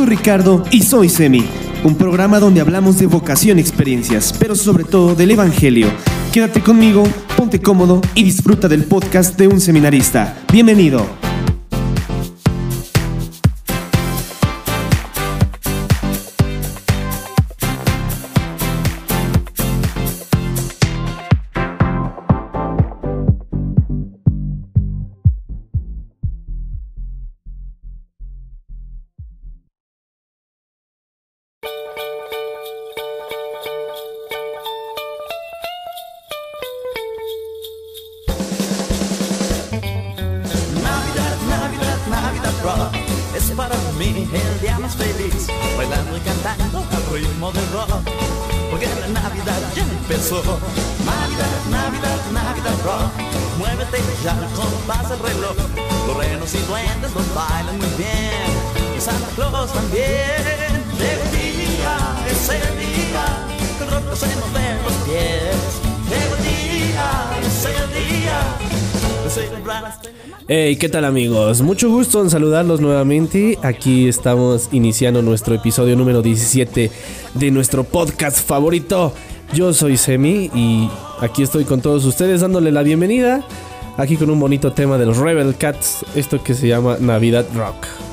soy Ricardo y soy Semi, un programa donde hablamos de vocación experiencias, pero sobre todo del Evangelio. Quédate conmigo, ponte cómodo y disfruta del podcast de un seminarista. Bienvenido. Hey, ¿qué tal amigos? Mucho gusto en saludarlos nuevamente. Aquí estamos iniciando nuestro episodio número 17 de nuestro podcast favorito. Yo soy Semi y aquí estoy con todos ustedes dándole la bienvenida. Aquí con un bonito tema de los Rebel Cats, esto que se llama Navidad Rock.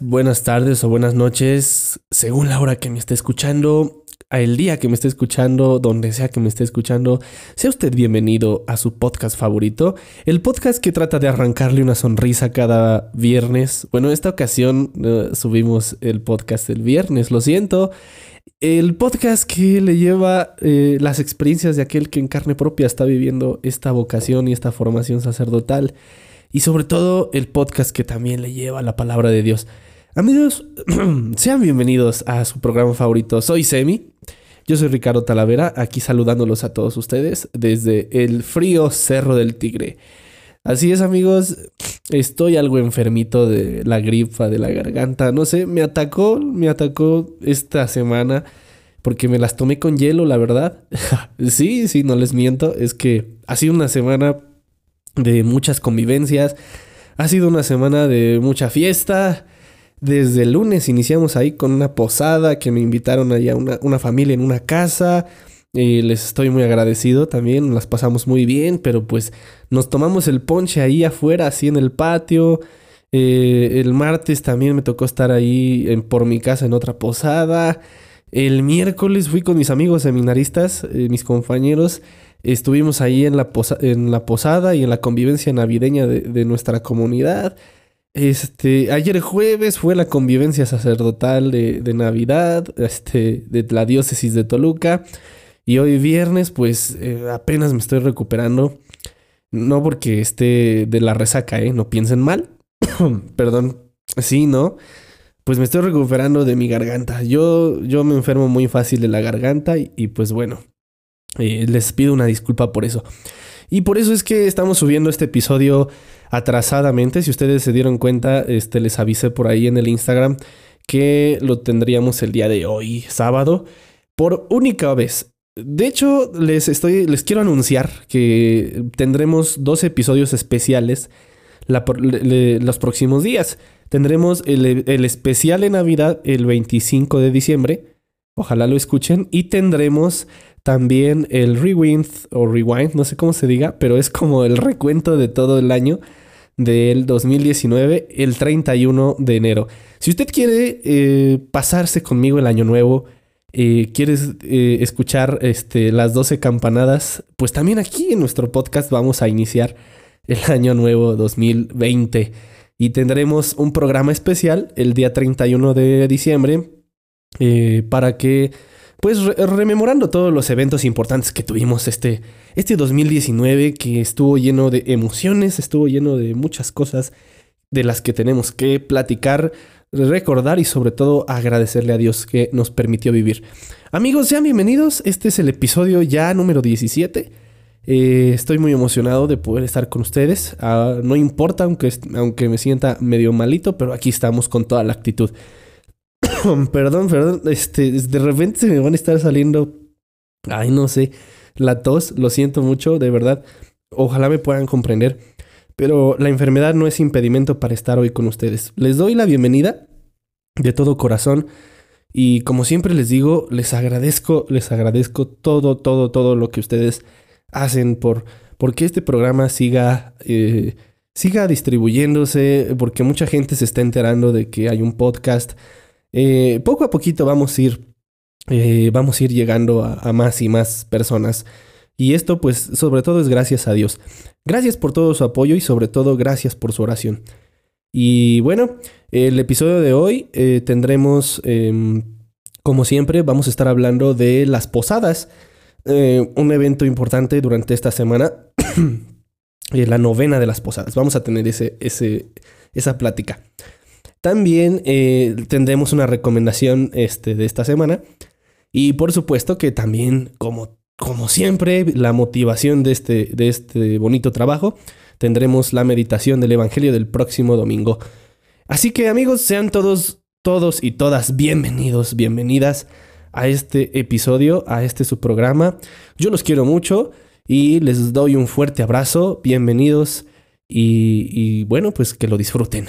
Buenas tardes o buenas noches, según la hora que me esté escuchando, el día que me esté escuchando, donde sea que me esté escuchando, sea usted bienvenido a su podcast favorito, el podcast que trata de arrancarle una sonrisa cada viernes. Bueno, en esta ocasión eh, subimos el podcast el viernes, lo siento. El podcast que le lleva eh, las experiencias de aquel que en carne propia está viviendo esta vocación y esta formación sacerdotal y sobre todo el podcast que también le lleva la palabra de Dios. Amigos, sean bienvenidos a su programa favorito. Soy Semi. Yo soy Ricardo Talavera, aquí saludándolos a todos ustedes desde el frío Cerro del Tigre. Así es, amigos, estoy algo enfermito de la gripa, de la garganta, no sé, me atacó, me atacó esta semana porque me las tomé con hielo, la verdad. sí, sí, no les miento, es que ha sido una semana de muchas convivencias. Ha sido una semana de mucha fiesta. Desde el lunes iniciamos ahí con una posada que me invitaron allá una, una familia en una casa. Eh, les estoy muy agradecido también, las pasamos muy bien, pero pues nos tomamos el ponche ahí afuera, así en el patio. Eh, el martes también me tocó estar ahí en- por mi casa en otra posada. El miércoles fui con mis amigos seminaristas, eh, mis compañeros. Estuvimos ahí en la, posa- en la posada y en la convivencia navideña de, de nuestra comunidad. Este, ayer jueves fue la convivencia sacerdotal de, de Navidad, este, de la diócesis de Toluca. Y hoy viernes, pues eh, apenas me estoy recuperando. No porque esté de la resaca, ¿eh? No piensen mal. Perdón. Sí, ¿no? Pues me estoy recuperando de mi garganta. Yo, yo me enfermo muy fácil de la garganta y, y pues bueno, eh, les pido una disculpa por eso. Y por eso es que estamos subiendo este episodio atrasadamente. Si ustedes se dieron cuenta, este, les avisé por ahí en el Instagram que lo tendríamos el día de hoy, sábado, por única vez. De hecho, les estoy, les quiero anunciar que tendremos dos episodios especiales los próximos días. Tendremos el, el especial de Navidad el 25 de diciembre. Ojalá lo escuchen. Y tendremos también el rewind o rewind, no sé cómo se diga, pero es como el recuento de todo el año del 2019, el 31 de enero. Si usted quiere eh, pasarse conmigo el año nuevo, eh, quieres eh, escuchar este, las 12 campanadas, pues también aquí en nuestro podcast vamos a iniciar el año nuevo 2020 y tendremos un programa especial el día 31 de diciembre eh, para que, pues re- rememorando todos los eventos importantes que tuvimos este, Este 2019 que estuvo lleno de emociones, estuvo lleno de muchas cosas de las que tenemos que platicar, recordar y sobre todo agradecerle a Dios que nos permitió vivir. Amigos, sean bienvenidos. Este es el episodio ya número 17. Eh, estoy muy emocionado de poder estar con ustedes. Ah, no importa, aunque, aunque me sienta medio malito, pero aquí estamos con toda la actitud. perdón, perdón. Este, de repente se me van a estar saliendo. Ay, no sé la tos, lo siento mucho, de verdad. Ojalá me puedan comprender. Pero la enfermedad no es impedimento para estar hoy con ustedes. Les doy la bienvenida de todo corazón. Y como siempre les digo, les agradezco, les agradezco todo, todo, todo lo que ustedes hacen por porque este programa siga, eh, siga distribuyéndose, porque mucha gente se está enterando de que hay un podcast. Eh, poco a poquito vamos a ir eh, vamos a ir llegando a, más y más personas. Y esto pues sobre todo es gracias a Dios. Gracias por todo su apoyo y sobre todo gracias por su oración. Y bueno, el episodio de hoy eh, tendremos, em, como siempre, vamos a estar hablando de las posadas. Un evento importante durante esta semana. la novena de las posadas. Vamos a tener ese, ese, esa plática. También tendremos una recomendación este, de esta semana y por supuesto que también, como, como siempre, la motivación de este, de este bonito trabajo, tendremos la meditación del Evangelio del próximo domingo. Así que amigos, sean todos, todos y todas bienvenidos, bienvenidas a este episodio, a este su programa. Yo los quiero mucho y les doy un fuerte abrazo, bienvenidos y, y bueno, pues que lo disfruten.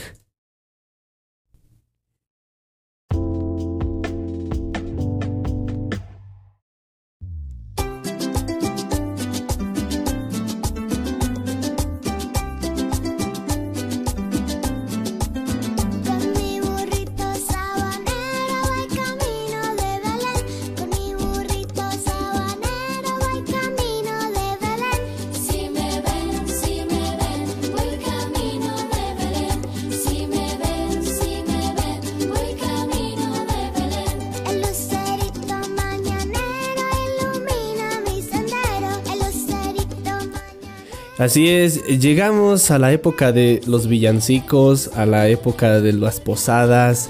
Así es, llegamos a la época de los villancicos, a la época de las posadas,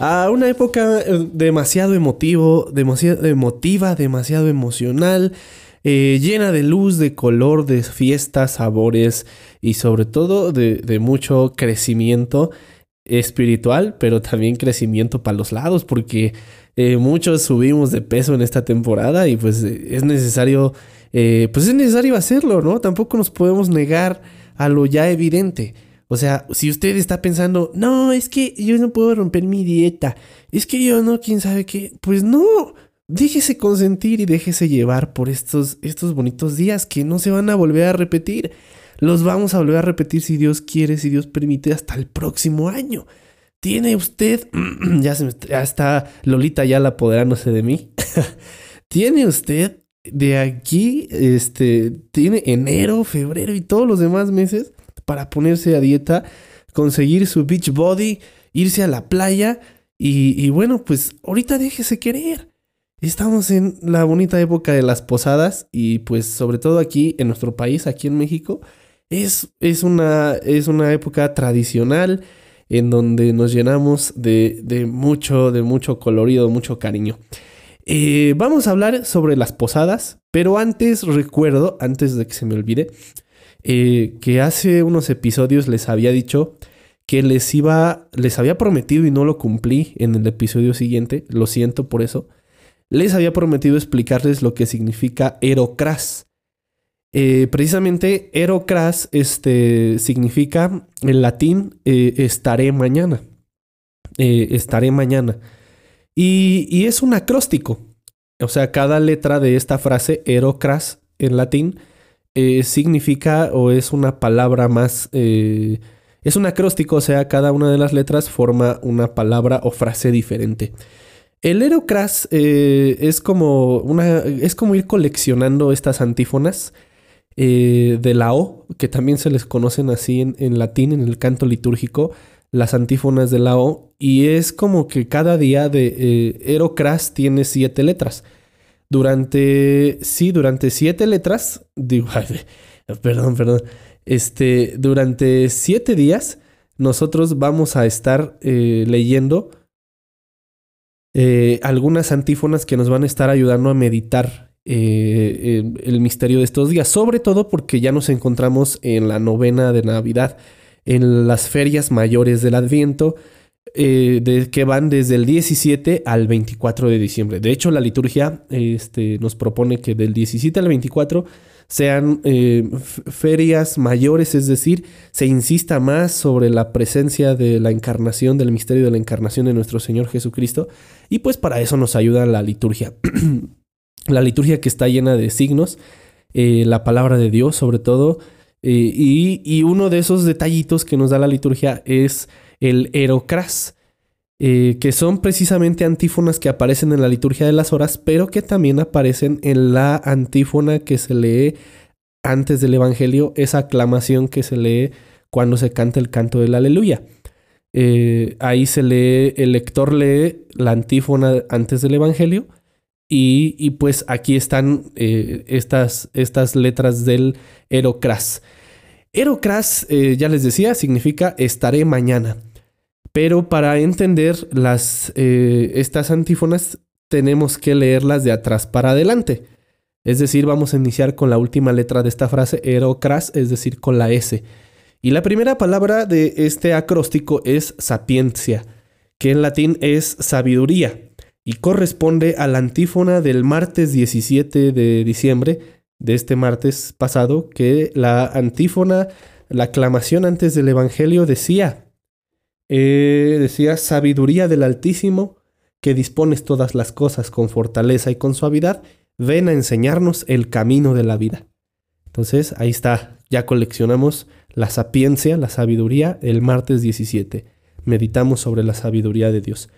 a una época eh, demasiado emotivo, demasiado emotiva, demasiado emocional, eh, llena de luz, de color, de fiestas, sabores y sobre todo de, mucho crecimiento espiritual, pero también crecimiento para los lados, porque eh, muchos subimos de peso en esta temporada y pues es necesario eh, pues es necesario hacerlo, ¿no? Tampoco nos podemos negar a lo ya evidente. O sea, si usted está pensando, no, es que yo no puedo romper mi dieta, es que yo no, quién sabe qué, pues no, déjese consentir y déjese llevar por estos, estos bonitos días que no se van a volver a repetir. Los vamos a volver a repetir si Dios quiere, si Dios permite, hasta el próximo año. Tiene usted, ya, se ya está Lolita ya la apoderándose de mí. Tiene usted de aquí, este, tiene enero, febrero y todos los demás meses para ponerse a dieta, conseguir su beach body, irse a la playa y, bueno, pues ahorita déjese querer. Estamos en la bonita época de las posadas y pues sobre todo aquí en nuestro país, aquí en México, es, es, una, es una época tradicional en donde nos llenamos de, de mucho, de mucho colorido, mucho cariño. Eh, vamos a hablar sobre las posadas, pero antes recuerdo, antes de que se me olvide, eh, que hace unos episodios les había dicho que les iba, les había prometido y no lo cumplí en el episodio siguiente, lo siento por eso, les había prometido explicarles lo que significa Erocras. Eh, precisamente Erocras este, significa en latín estaré mañana. estaré mañana. Y, es un acróstico. O sea, cada letra de esta frase, erocras en latín, eh, significa o es una palabra más... Eh, es un acróstico, o sea, cada una de las letras forma una palabra o frase diferente. El erocras eh, es, como una, es como ir coleccionando estas antífonas de la O, que también se les conocen así en, en latín, en el canto litúrgico, las antífonas de la O y es como que cada día de eh, Erocras tiene siete letras. Durante, sí, durante siete letras, digo, perdón, perdón, este, durante siete días nosotros vamos a estar eh, leyendo eh, algunas antífonas que nos van a estar ayudando a meditar eh, el misterio de estos días, sobre todo porque ya nos encontramos en la novena de Navidad, en las ferias mayores del Adviento, de, que van desde el 17 al 24 de diciembre. De hecho, la liturgia este, nos propone que del 17 al 24 sean eh, ferias mayores, es decir, se insista más sobre la presencia de la encarnación, del misterio de la encarnación de nuestro Señor Jesucristo, y pues para eso nos ayuda la liturgia. la liturgia que está llena de signos, eh, la palabra de Dios sobre todo, eh, y, uno de esos detallitos que nos da la liturgia es el erocras. Eh, que son precisamente antífonas que aparecen en la liturgia de las horas, pero que también aparecen en la antífona que se lee antes del Evangelio, esa aclamación que se lee cuando se canta el canto del aleluya. Eh, ahí se lee, el lector lee la antífona antes del Evangelio y, pues aquí están eh, estas, estas, letras del Erocras. Erocras, ya les decía, significa estaré mañana. Pero para entender las, eh, estas antífonas tenemos que leerlas de atrás para adelante. Es decir, vamos a iniciar con la última letra de esta frase, erocras, es decir, con la S. Y la primera palabra de este acróstico es sapiencia, que en latín es sabiduría, y corresponde a la antífona del martes 17 de diciembre, de este martes pasado, que la antífona, la aclamación antes del Evangelio decía, eh, decía, sabiduría del Altísimo, que dispones todas las cosas con fortaleza y con suavidad, ven a enseñarnos el camino de la vida. Entonces, ahí está, ya coleccionamos la sapiencia, la sabiduría, el martes 17. Meditamos sobre la sabiduría de Dios.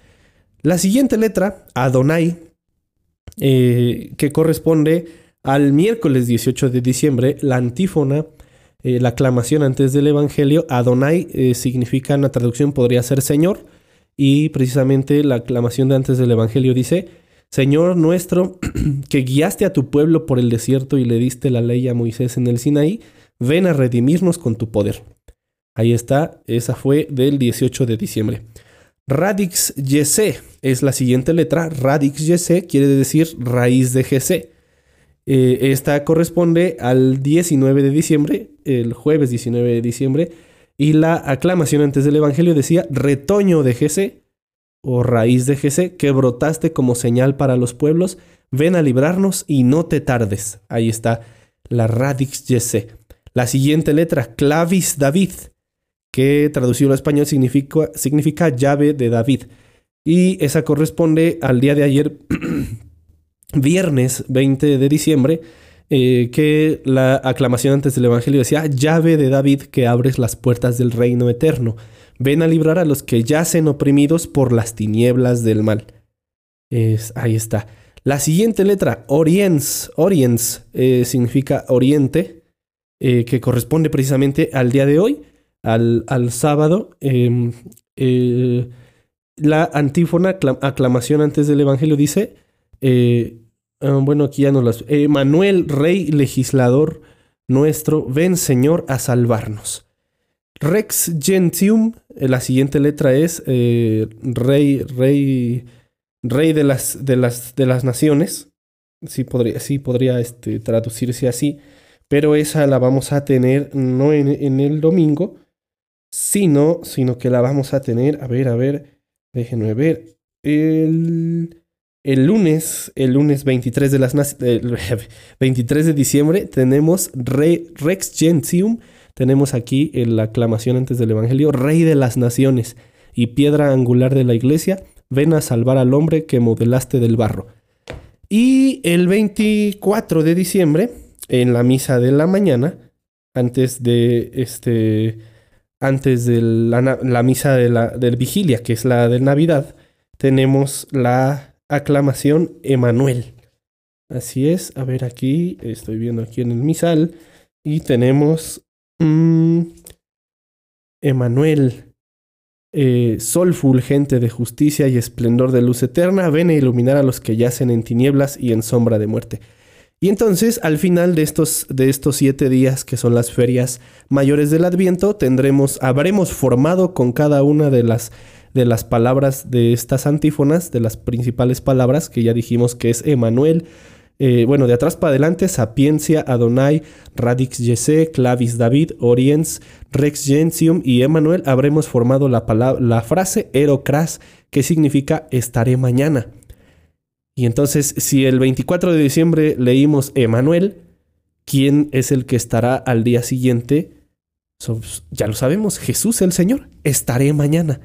La siguiente letra, Adonai, eh, que corresponde al miércoles 18 de diciembre, la antífona eh, la aclamación antes del Evangelio, Adonai eh, significa, en la traducción podría ser Señor, y precisamente la aclamación de antes del Evangelio dice, Señor nuestro, que guiaste a tu pueblo por el desierto y le diste la ley a Moisés en el Sinaí, ven a redimirnos con tu poder. Ahí está, esa fue del 18 de diciembre. Radix Yese es la siguiente letra. Radix Yese quiere decir raíz de Jesse. Eh, esta corresponde al 19 de diciembre, el jueves 19 de diciembre, y la aclamación antes del Evangelio decía, retoño de Jesé, o raíz de Jesé, que brotaste como señal para los pueblos, ven a librarnos y no te tardes. Ahí está la radix Jesé. La siguiente letra, clavis David, que traducido al español significa, significa llave de David. Y esa corresponde al día de ayer viernes 20 de diciembre, eh, que la aclamación antes del Evangelio decía, llave de David que abres las puertas del reino eterno, ven a librar a los que yacen oprimidos por las tinieblas del mal. Es, ahí está. La siguiente letra, Oriens, Oriens eh, significa oriente, eh, que corresponde precisamente al día de hoy, al, al sábado. Em, la antífona, aclamación antes del Evangelio dice, Ah, bueno, aquí ya no las... Eh, Manuel, rey legislador nuestro, ven Señor a salvarnos. Rex Gentium, eh, la siguiente letra es eh, rey, rey, rey de las, de las, de las naciones. Sí podría, sí podría este, traducirse así, pero esa la vamos a tener no en, el domingo, sino, sino que la vamos a tener, a ver, a ver, déjenme ver, el el lunes, el lunes 23 de, las 23 de diciembre, tenemos Rex Gentium. Tenemos aquí en la aclamación antes del Evangelio, Rey de las Naciones y piedra angular de la iglesia, ven a salvar al hombre que modelaste del barro. Y el 24 de diciembre, en la misa de la mañana, antes de este, antes de la, misa de la del vigilia, que es la de Navidad, tenemos la aclamación Emanuel. Así es, a ver aquí, estoy viendo aquí en el misal y tenemos mm, Emanuel. eh, sol fulgente de justicia y esplendor de luz eterna, ven a iluminar a los que yacen en tinieblas y en sombra de muerte. Y entonces, al final de estos, de estos siete días, que son las ferias mayores del Adviento, tendremos, habremos formado con cada una de las, de las palabras de estas antífonas, de las principales palabras, que ya dijimos que es Emanuel, eh, bueno, de atrás para adelante, Sapiencia, Adonai, Radix Yese, Clavis David, Oriens, Rex Gentium y Emanuel, habremos formado la, la frase Erocras, que significa estaré mañana. Y entonces, si el 24 de diciembre leímos Emanuel, ¿quién es el que estará al día siguiente? ya lo sabemos, Jesús el Señor. Estaré mañana.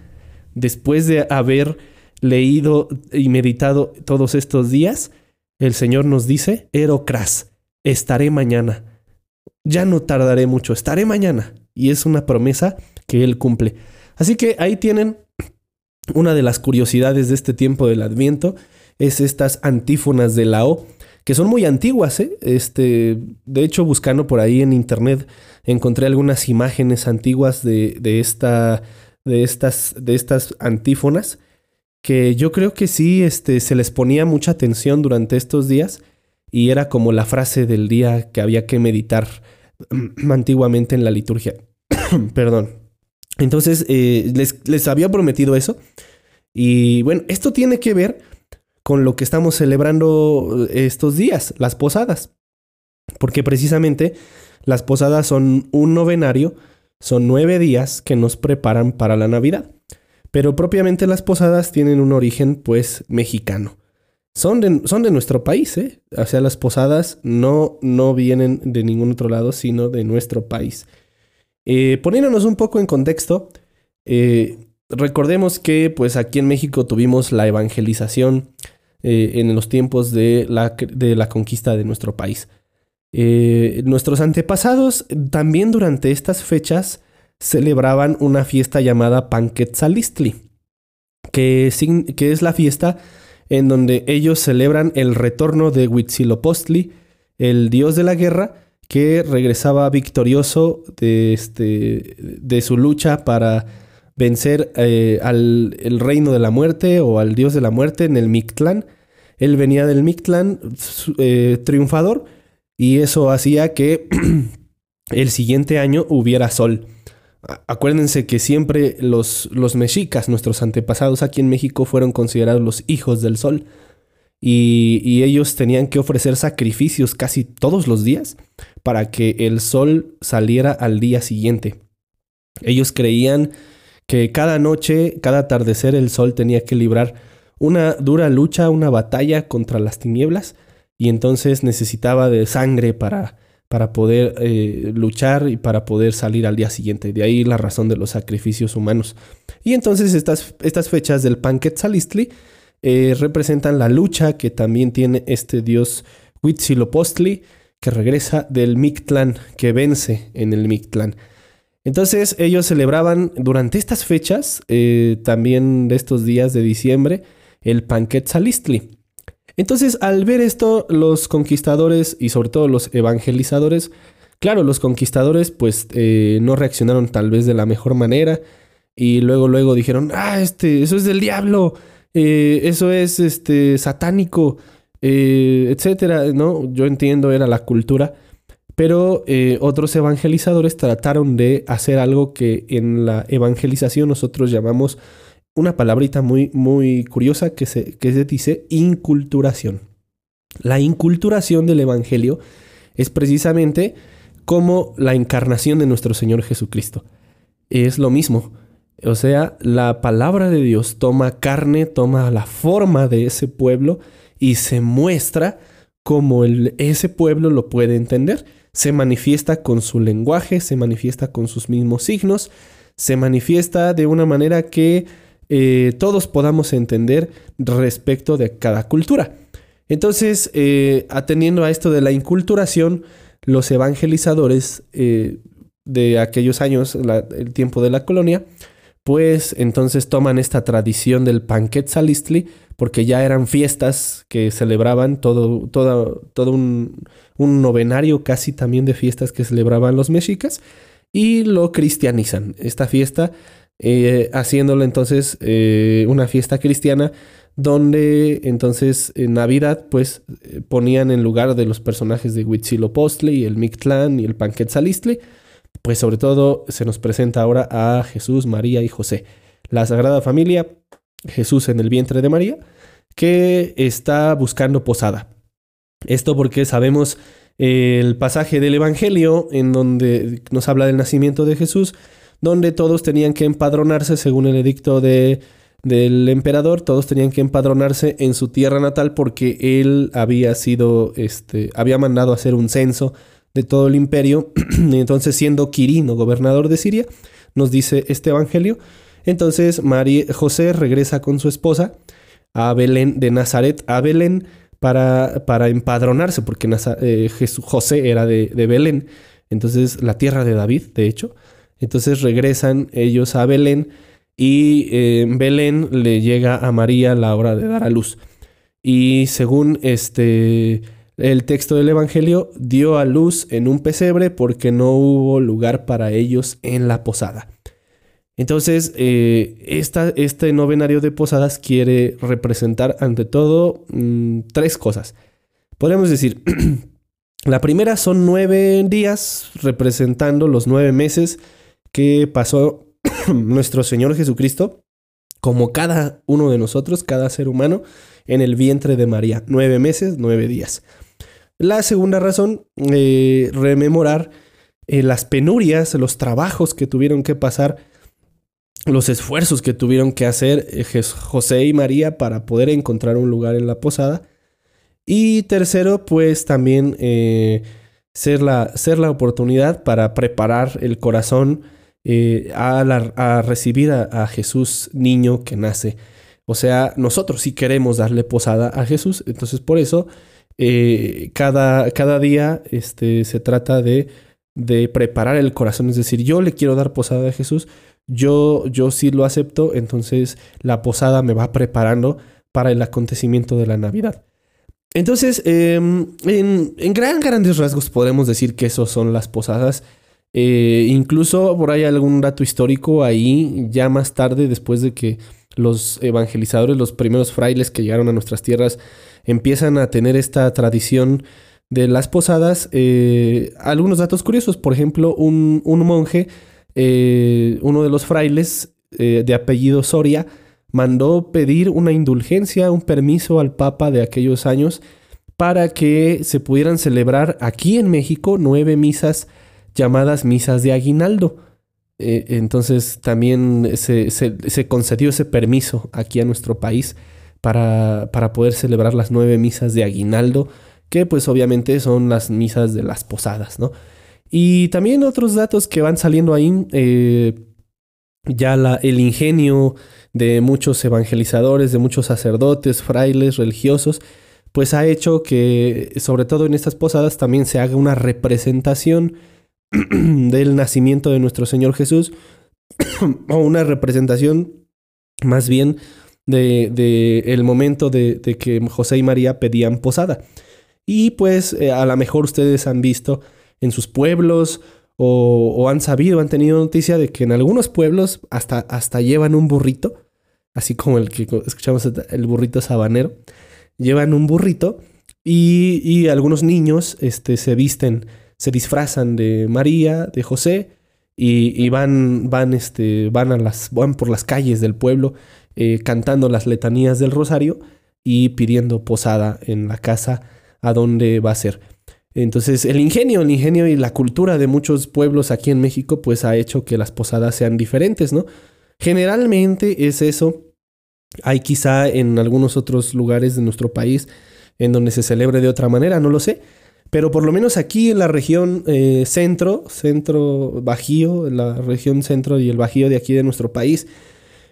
Después de haber leído y meditado todos estos días, el Señor nos dice, Erocras, estaré mañana. Ya no tardaré mucho, estaré mañana. Y es una promesa que Él cumple. Así que ahí tienen una de las curiosidades de este tiempo del Adviento es estas antífonas de la O, que son muy antiguas. ¿eh? Este, de hecho, buscando por ahí en internet, encontré algunas imágenes antiguas de, de, esta, de, estas, de estas antífonas, que yo creo que sí este, se les ponía mucha atención durante estos días y era como la frase del día que había que meditar antiguamente en la liturgia. Perdón. Entonces, eh, les, les había prometido eso. Y bueno, esto tiene que ver con lo que estamos celebrando eh, estos días, las posadas. Porque precisamente las posadas son un novenario, son nueve días que nos preparan para la Navidad. Pero propiamente las posadas tienen un origen pues mexicano. Son de, son de nuestro país, ¿eh? O sea, las posadas no, no vienen de ningún otro lado, sino de nuestro país. Eh, poniéndonos un poco en contexto, eh, recordemos que pues aquí en México tuvimos la evangelización eh, en los tiempos de la, de la, conquista de nuestro país. Eh, nuestros antepasados también durante estas fechas celebraban una fiesta llamada Panquetzalistli, que, es la fiesta en donde ellos celebran el retorno de Huitzilopochtli, el dios de la guerra, que regresaba victorioso de, este, de su lucha para vencer eh, al el reino de la muerte o al dios de la muerte en el Mictlán. Él venía del Mictlán eh, triunfador y eso hacía que el siguiente año hubiera sol. Acuérdense que siempre los, los mexicas, nuestros antepasados aquí en México, fueron considerados los hijos del sol. Y, y, ellos tenían que ofrecer sacrificios casi todos los días para que el sol saliera al día siguiente. Ellos creían que cada noche, cada atardecer el sol tenía que librar una dura lucha, una batalla contra las tinieblas y entonces necesitaba de sangre para, para poder eh, luchar y para poder salir al día siguiente. De ahí la razón de los sacrificios humanos. Y entonces estas, estas fechas del Panquetzalistli eh, representan la lucha que también tiene este dios Huitzilopochtli que regresa del Mictlán, que vence en el Mictlán. Entonces ellos celebraban durante estas fechas, eh, también de estos días de diciembre, el Panquetzalistli. Entonces al ver esto, los conquistadores y sobre todo los evangelizadores, claro, los conquistadores pues eh, no reaccionaron tal vez de la mejor manera y luego luego dijeron, ah, este, eso es del diablo, eh, eso es este, satánico, etcétera, ¿no? Yo entiendo, era la cultura pero eh, otros evangelizadores trataron de hacer algo que en la evangelización nosotros llamamos una palabrita muy, muy curiosa que se, que se dice inculturación. La inculturación del Evangelio es precisamente como la encarnación de nuestro Señor Jesucristo. Es lo mismo. O sea, la palabra de Dios toma carne, toma la forma de ese pueblo y se muestra como el, ese pueblo lo puede entender se manifiesta con su lenguaje, se manifiesta con sus mismos signos, se manifiesta de una manera que eh, todos podamos entender respecto de cada cultura. Entonces, eh, atendiendo a esto de la inculturación, los evangelizadores eh, de aquellos años, el tiempo de la colonia, pues entonces toman esta tradición del Panquetzalistli, porque ya eran fiestas que celebraban todo, todo, todo un, un novenario casi también de fiestas que celebraban los mexicas y lo cristianizan. Esta fiesta eh, haciéndole entonces eh, una fiesta cristiana donde entonces en Navidad pues eh, ponían en lugar de los personajes de Huitzilopochtli y el Mictlán y el Panquetzalistli, pues sobre todo se nos presenta ahora a Jesús, María y José. La Sagrada Familia, Jesús en el vientre de María, que está buscando posada. Esto porque sabemos el pasaje del Evangelio en donde nos habla del nacimiento de Jesús, donde todos tenían que empadronarse según el edicto de, del emperador, todos tenían que empadronarse en su tierra natal porque él había sido, este, había mandado hacer un censo de todo el imperio, entonces siendo Quirino gobernador de Siria, nos dice este evangelio, entonces María, José regresa con su esposa a Belén de Nazaret a Belén para, para empadronarse, porque eh, José era de, de Belén, entonces la tierra de David, de hecho, entonces regresan ellos a Belén y eh, en Belén le llega a María la hora de dar a luz. Y según este el texto del Evangelio, dio a luz en un pesebre porque no hubo lugar para ellos en la posada. Entonces, eh, este novenario de posadas quiere representar ante todo mm, tres cosas. Podríamos decir, la primera son nueve días representando los nueve meses que pasó nuestro Señor Jesucristo, como cada uno de nosotros, cada ser humano, en el vientre de María. Nueve meses, nueve días. La segunda razón, eh, rememorar eh, las penurias, los trabajos que tuvieron que pasar, los esfuerzos que tuvieron que hacer eh, José y María para poder encontrar un lugar en la posada. Y tercero, pues también ser, la, ser la oportunidad para preparar el corazón eh, a, recibir a, Jesús niño que nace. O sea, nosotros sí queremos darle posada a Jesús. Entonces, por eso, eh, cada, cada, día este, se trata de, de, preparar el corazón. Es decir, yo le quiero dar posada a Jesús. Yo, yo sí lo acepto. Entonces, la posada me va preparando para el acontecimiento de la Navidad. Entonces, em, en, en gran, grandes rasgos podemos decir que esos son las posadas eh, incluso por ahí algún dato histórico ahí, ya más tarde, después de que los evangelizadores, los primeros frailes que llegaron a nuestras tierras, empiezan a tener esta tradición de las posadas, eh, algunos datos curiosos, por ejemplo, un, monje, eh, uno de los frailes de apellido Soria, mandó pedir una indulgencia, un permiso al Papa de aquellos años para que se pudieran celebrar aquí en México nueve misas llamadas misas de aguinaldo. Eh, entonces también se, concedió ese permiso aquí a nuestro país para, para, poder celebrar las nueve misas de aguinaldo, que pues obviamente son las misas de las posadas, ¿no? Y también otros datos que van saliendo ahí, eh, ya la, el ingenio de muchos evangelizadores, de muchos sacerdotes, frailes, religiosos, pues ha hecho que, sobre todo en estas posadas, también se haga una representación del nacimiento de nuestro Señor Jesús, o una representación más bien de, el momento de, que José y María pedían posada. Y pues eh, a lo mejor ustedes han visto en sus pueblos o, han sabido, han tenido noticia de que en algunos pueblos hasta, hasta llevan un burrito, así como el que escuchamos el burrito sabanero, llevan un burrito y, y algunos niños este, se visten se disfrazan de María, de José, y, van, van, este, van, a las, van por las calles del pueblo eh, cantando las letanías del rosario y pidiendo posada en la casa a donde va a ser. Entonces el ingenio, el ingenio y la cultura de muchos pueblos aquí en México pues ha hecho que las posadas sean diferentes, ¿no? Generalmente es eso. Hay quizá en algunos otros lugares de nuestro país en donde se celebre de otra manera, no lo sé. Pero por lo menos aquí en la región eh, centro, centro bajío, la región centro y el bajío de aquí de nuestro país,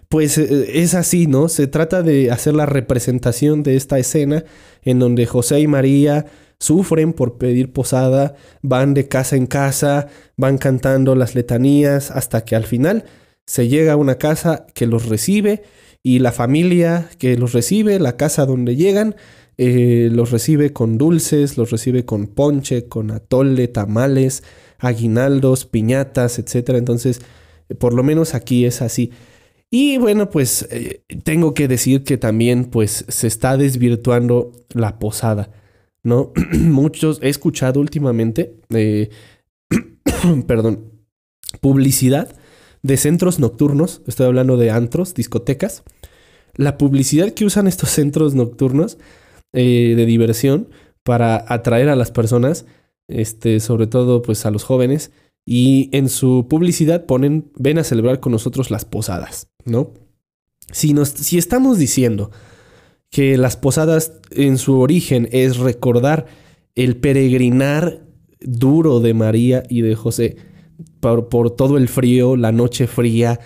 pues eh, es así, ¿no? Se trata de hacer la representación de esta escena en donde José y María sufren por pedir posada, van de casa en casa, van cantando las letanías hasta que al final se llega a una casa que los recibe y la familia que los recibe, la casa donde llegan, eh, los recibe con dulces, los recibe con ponche, con atole, tamales, aguinaldos, piñatas, etc. Entonces, Por lo menos aquí es así. Y bueno, pues eh, tengo que decir que también pues se está desvirtuando la posada, ¿no? Muchos, he escuchado últimamente, eh, perdón, publicidad de centros nocturnos, estoy hablando de antros, discotecas, la publicidad que usan estos centros nocturnos eh, de diversión para atraer a las personas, este, sobre todo pues a los jóvenes, y en su publicidad ponen, ven a celebrar con nosotros las posadas, ¿no? Si, nos, si estamos diciendo que las posadas en su origen es recordar el peregrinar duro de María y de José por, por todo el frío, la noche fría,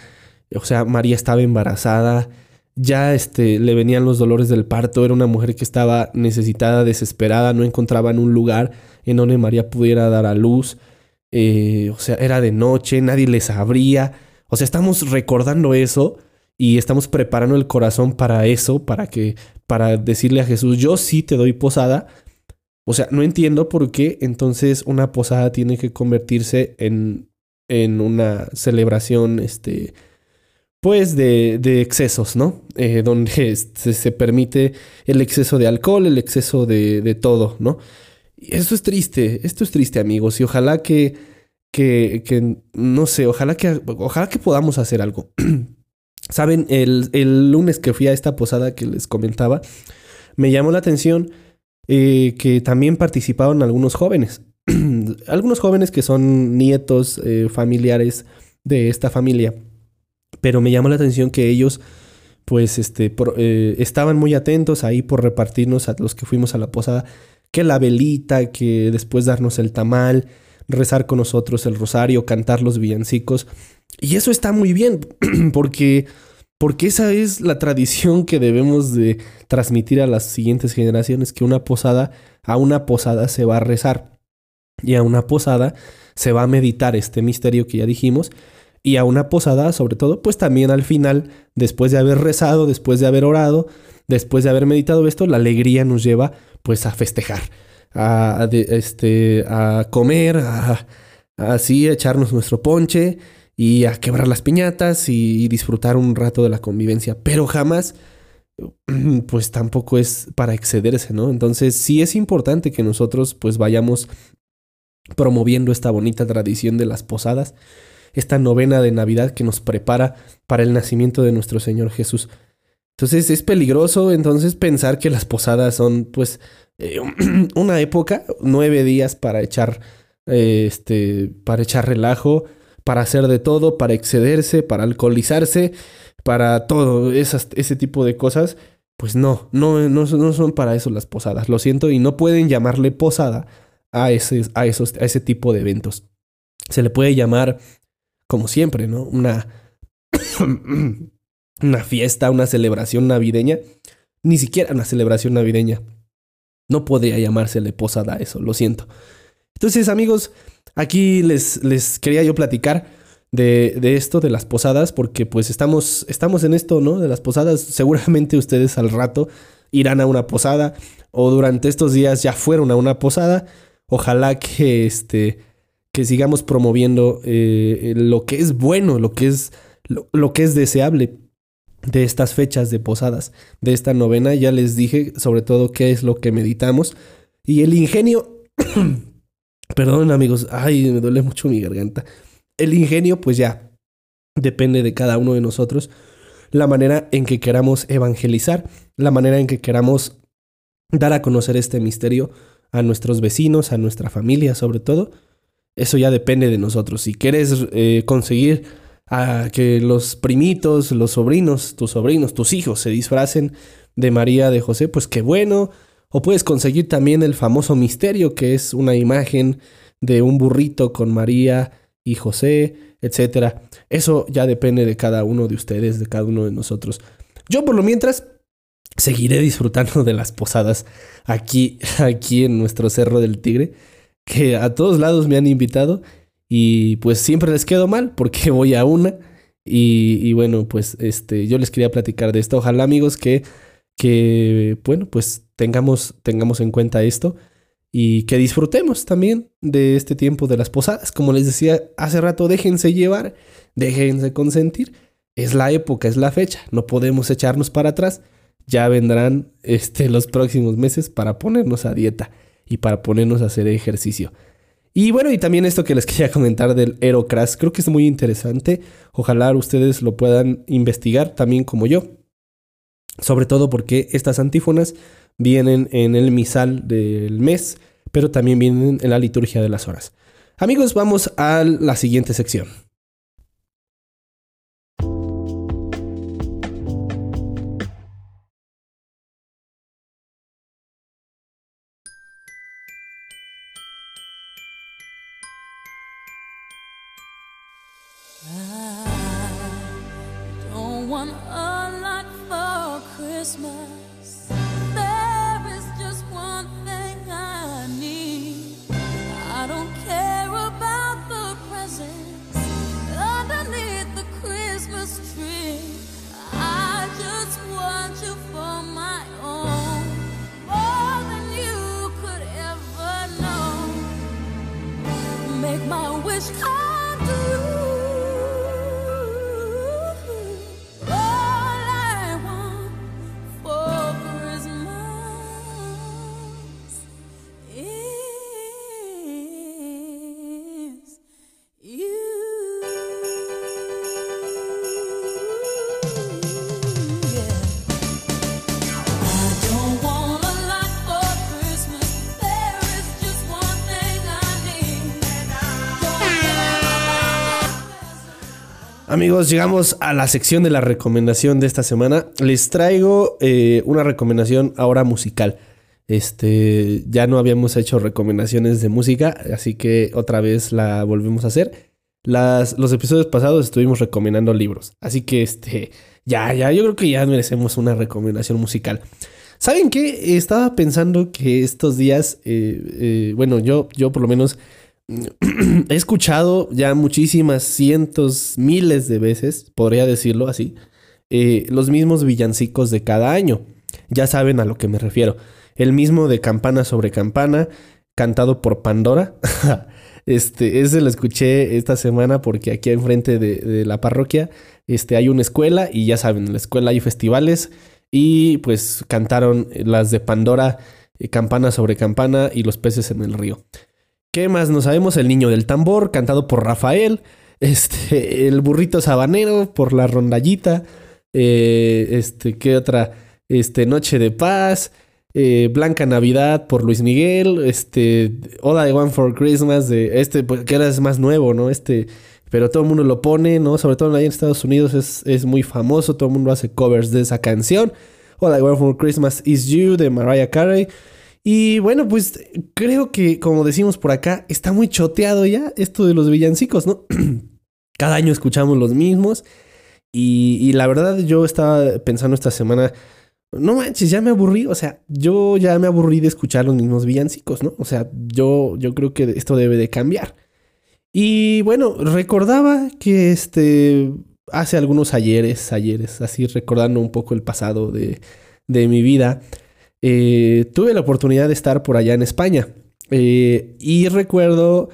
o sea, María estaba embarazada, ya este, le venían los dolores del parto, era una mujer que estaba necesitada, desesperada, no encontraba en un lugar en donde María pudiera dar a luz. Eh, o sea, era de noche, nadie les abría. O sea, estamos recordando eso y estamos preparando el corazón para eso, para que, para decirle a Jesús, yo sí te doy posada. O sea, no entiendo por qué entonces una posada tiene que convertirse en, en una celebración, este, pues de, de excesos, ¿no? Eh, donde se, se, permite el exceso de alcohol, el exceso de, de todo, ¿no? Esto es triste, esto es triste, amigos, y ojalá que, que, que no sé, ojalá que, ojalá que podamos hacer algo. Saben, el, el, lunes que fui a esta posada que les comentaba, me llamó la atención eh, que también participaron algunos jóvenes. algunos jóvenes que son nietos, eh, familiares de esta familia. Pero me llamó la atención que ellos, pues, este, eh, estaban muy atentos ahí por repartirnos a los que fuimos a la posada que la velita, que después darnos el tamal, rezar con nosotros el rosario, cantar los villancicos. Y eso está muy bien, porque, porque esa es la tradición que debemos de transmitir a las siguientes generaciones, que una posada, a una posada se va a rezar. Y a una posada se va a meditar este misterio que ya dijimos. Y a una posada, sobre todo, pues también al final, después de haber rezado, después de haber orado, después de haber meditado esto, la alegría nos lleva pues a festejar, a, este, a comer, a, así echarnos nuestro ponche y a quebrar las piñatas y, disfrutar un rato de la convivencia, pero jamás pues tampoco es para excederse, ¿no? Entonces sí es importante que nosotros pues vayamos promoviendo esta bonita tradición de las posadas, esta novena de Navidad que nos prepara para el nacimiento de nuestro Señor Jesús. Entonces es peligroso entonces pensar que las posadas son pues eh, una época, nueve días para echar, eh, este, para echar relajo, para hacer de todo, para excederse, para alcoholizarse, para todo esas, ese tipo de cosas. Pues no, no, no, no son para eso las posadas, lo siento, y no pueden llamarle posada a ese, a, esos, a ese tipo de eventos. Se le puede llamar, como siempre, ¿no? Una una fiesta, una celebración navideña, ni siquiera una celebración navideña. No podría llamársele posada eso, lo siento. Entonces, amigos, aquí les, les quería yo platicar de, de, esto, de las posadas, porque pues estamos, estamos en esto, ¿no? De las posadas. Seguramente ustedes al rato irán a una posada o durante estos días ya fueron a una posada. Ojalá que, este, que sigamos promoviendo eh, lo que es bueno, lo que es, lo, lo que es deseable de estas fechas de posadas, de esta novena. Ya les dije sobre todo qué es lo que meditamos. Y el ingenio, perdón amigos, ay, me duele mucho mi garganta. El ingenio pues ya depende de cada uno de nosotros. La manera en que queramos evangelizar, la manera en que queramos dar a conocer este misterio a nuestros vecinos, a nuestra familia sobre todo. Eso ya depende de nosotros. Si quieres eh, conseguir a que los primitos, los sobrinos, tus sobrinos, tus hijos se disfracen de María de José, pues qué bueno. O puedes conseguir también el famoso misterio, que es una imagen de un burrito con María y José, etc. Eso ya depende de cada uno de ustedes, de cada uno de nosotros. Yo por lo mientras seguiré disfrutando de las posadas aquí, aquí en nuestro Cerro del Tigre, que a todos lados me han invitado y pues siempre les quedo mal porque voy a una. Y, bueno, pues este, yo les quería platicar de esto. Ojalá amigos que, que bueno, pues tengamos, tengamos en cuenta esto. y que disfrutemos también de este tiempo de las posadas. Como les decía hace rato, déjense llevar, déjense consentir. Es la época, es la fecha, no podemos echarnos para atrás. Ya vendrán este, los próximos meses para ponernos a dieta y para ponernos a hacer ejercicio. Y bueno, y también esto que les quería comentar del Aerocrash, creo que es muy interesante. Ojalá ustedes lo puedan investigar también como yo. Sobre todo porque estas antífonas vienen en el misal del mes, pero también vienen en la liturgia de las horas. Amigos, vamos a la siguiente sección. Amigos, llegamos a la sección de la recomendación de esta semana. Les traigo eh, una recomendación ahora musical. Este, ya no habíamos hecho recomendaciones de música, así que otra vez la volvemos a hacer. Las, los episodios pasados estuvimos recomendando libros, así que este, ya, ya, yo creo que ya merecemos una recomendación musical. ¿Saben qué? Estaba pensando que estos días, eh, eh, bueno, yo, yo por lo menos he escuchado ya muchísimas, cientos, miles de veces, podría decirlo así, eh, los mismos villancicos de cada año. Ya saben a lo que me refiero. El mismo de Campana sobre Campana, cantado por Pandora. Este, ese lo escuché esta semana porque aquí enfrente de, de la parroquia este, hay una escuela y ya saben, en la escuela hay festivales y pues cantaron las de Pandora, eh, Campana sobre Campana y los peces en el río. ¿Qué más? No sabemos el niño del tambor, cantado por Rafael. Este, el burrito sabanero por la rondallita. Eh, este, ¿qué otra? Este, Noche de Paz. eh, Blanca Navidad por Luis Miguel. Este, Oda de One for Christmas. De este, pues, que ahora es más nuevo, ¿no? Este, pero todo el mundo lo pone, ¿no? Sobre todo en Estados Unidos es, es muy famoso. Todo el mundo hace covers de esa canción. Oda de One for Christmas is You de Mariah Carey. Y bueno, pues creo que, como decimos por acá, está muy choteado ya esto de los villancicos, ¿no? Cada año escuchamos los mismos. Y, la verdad, yo estaba pensando esta semana, no manches, ya me aburrí. O sea, yo ya me aburrí de escuchar los mismos villancicos, ¿no? O sea, yo, yo creo que esto debe de cambiar. Y bueno, recordaba que este, hace algunos ayeres, ayeres, así recordando un poco el pasado de, de mi vida, eh, tuve la oportunidad de estar por allá en España. Eh, y recuerdo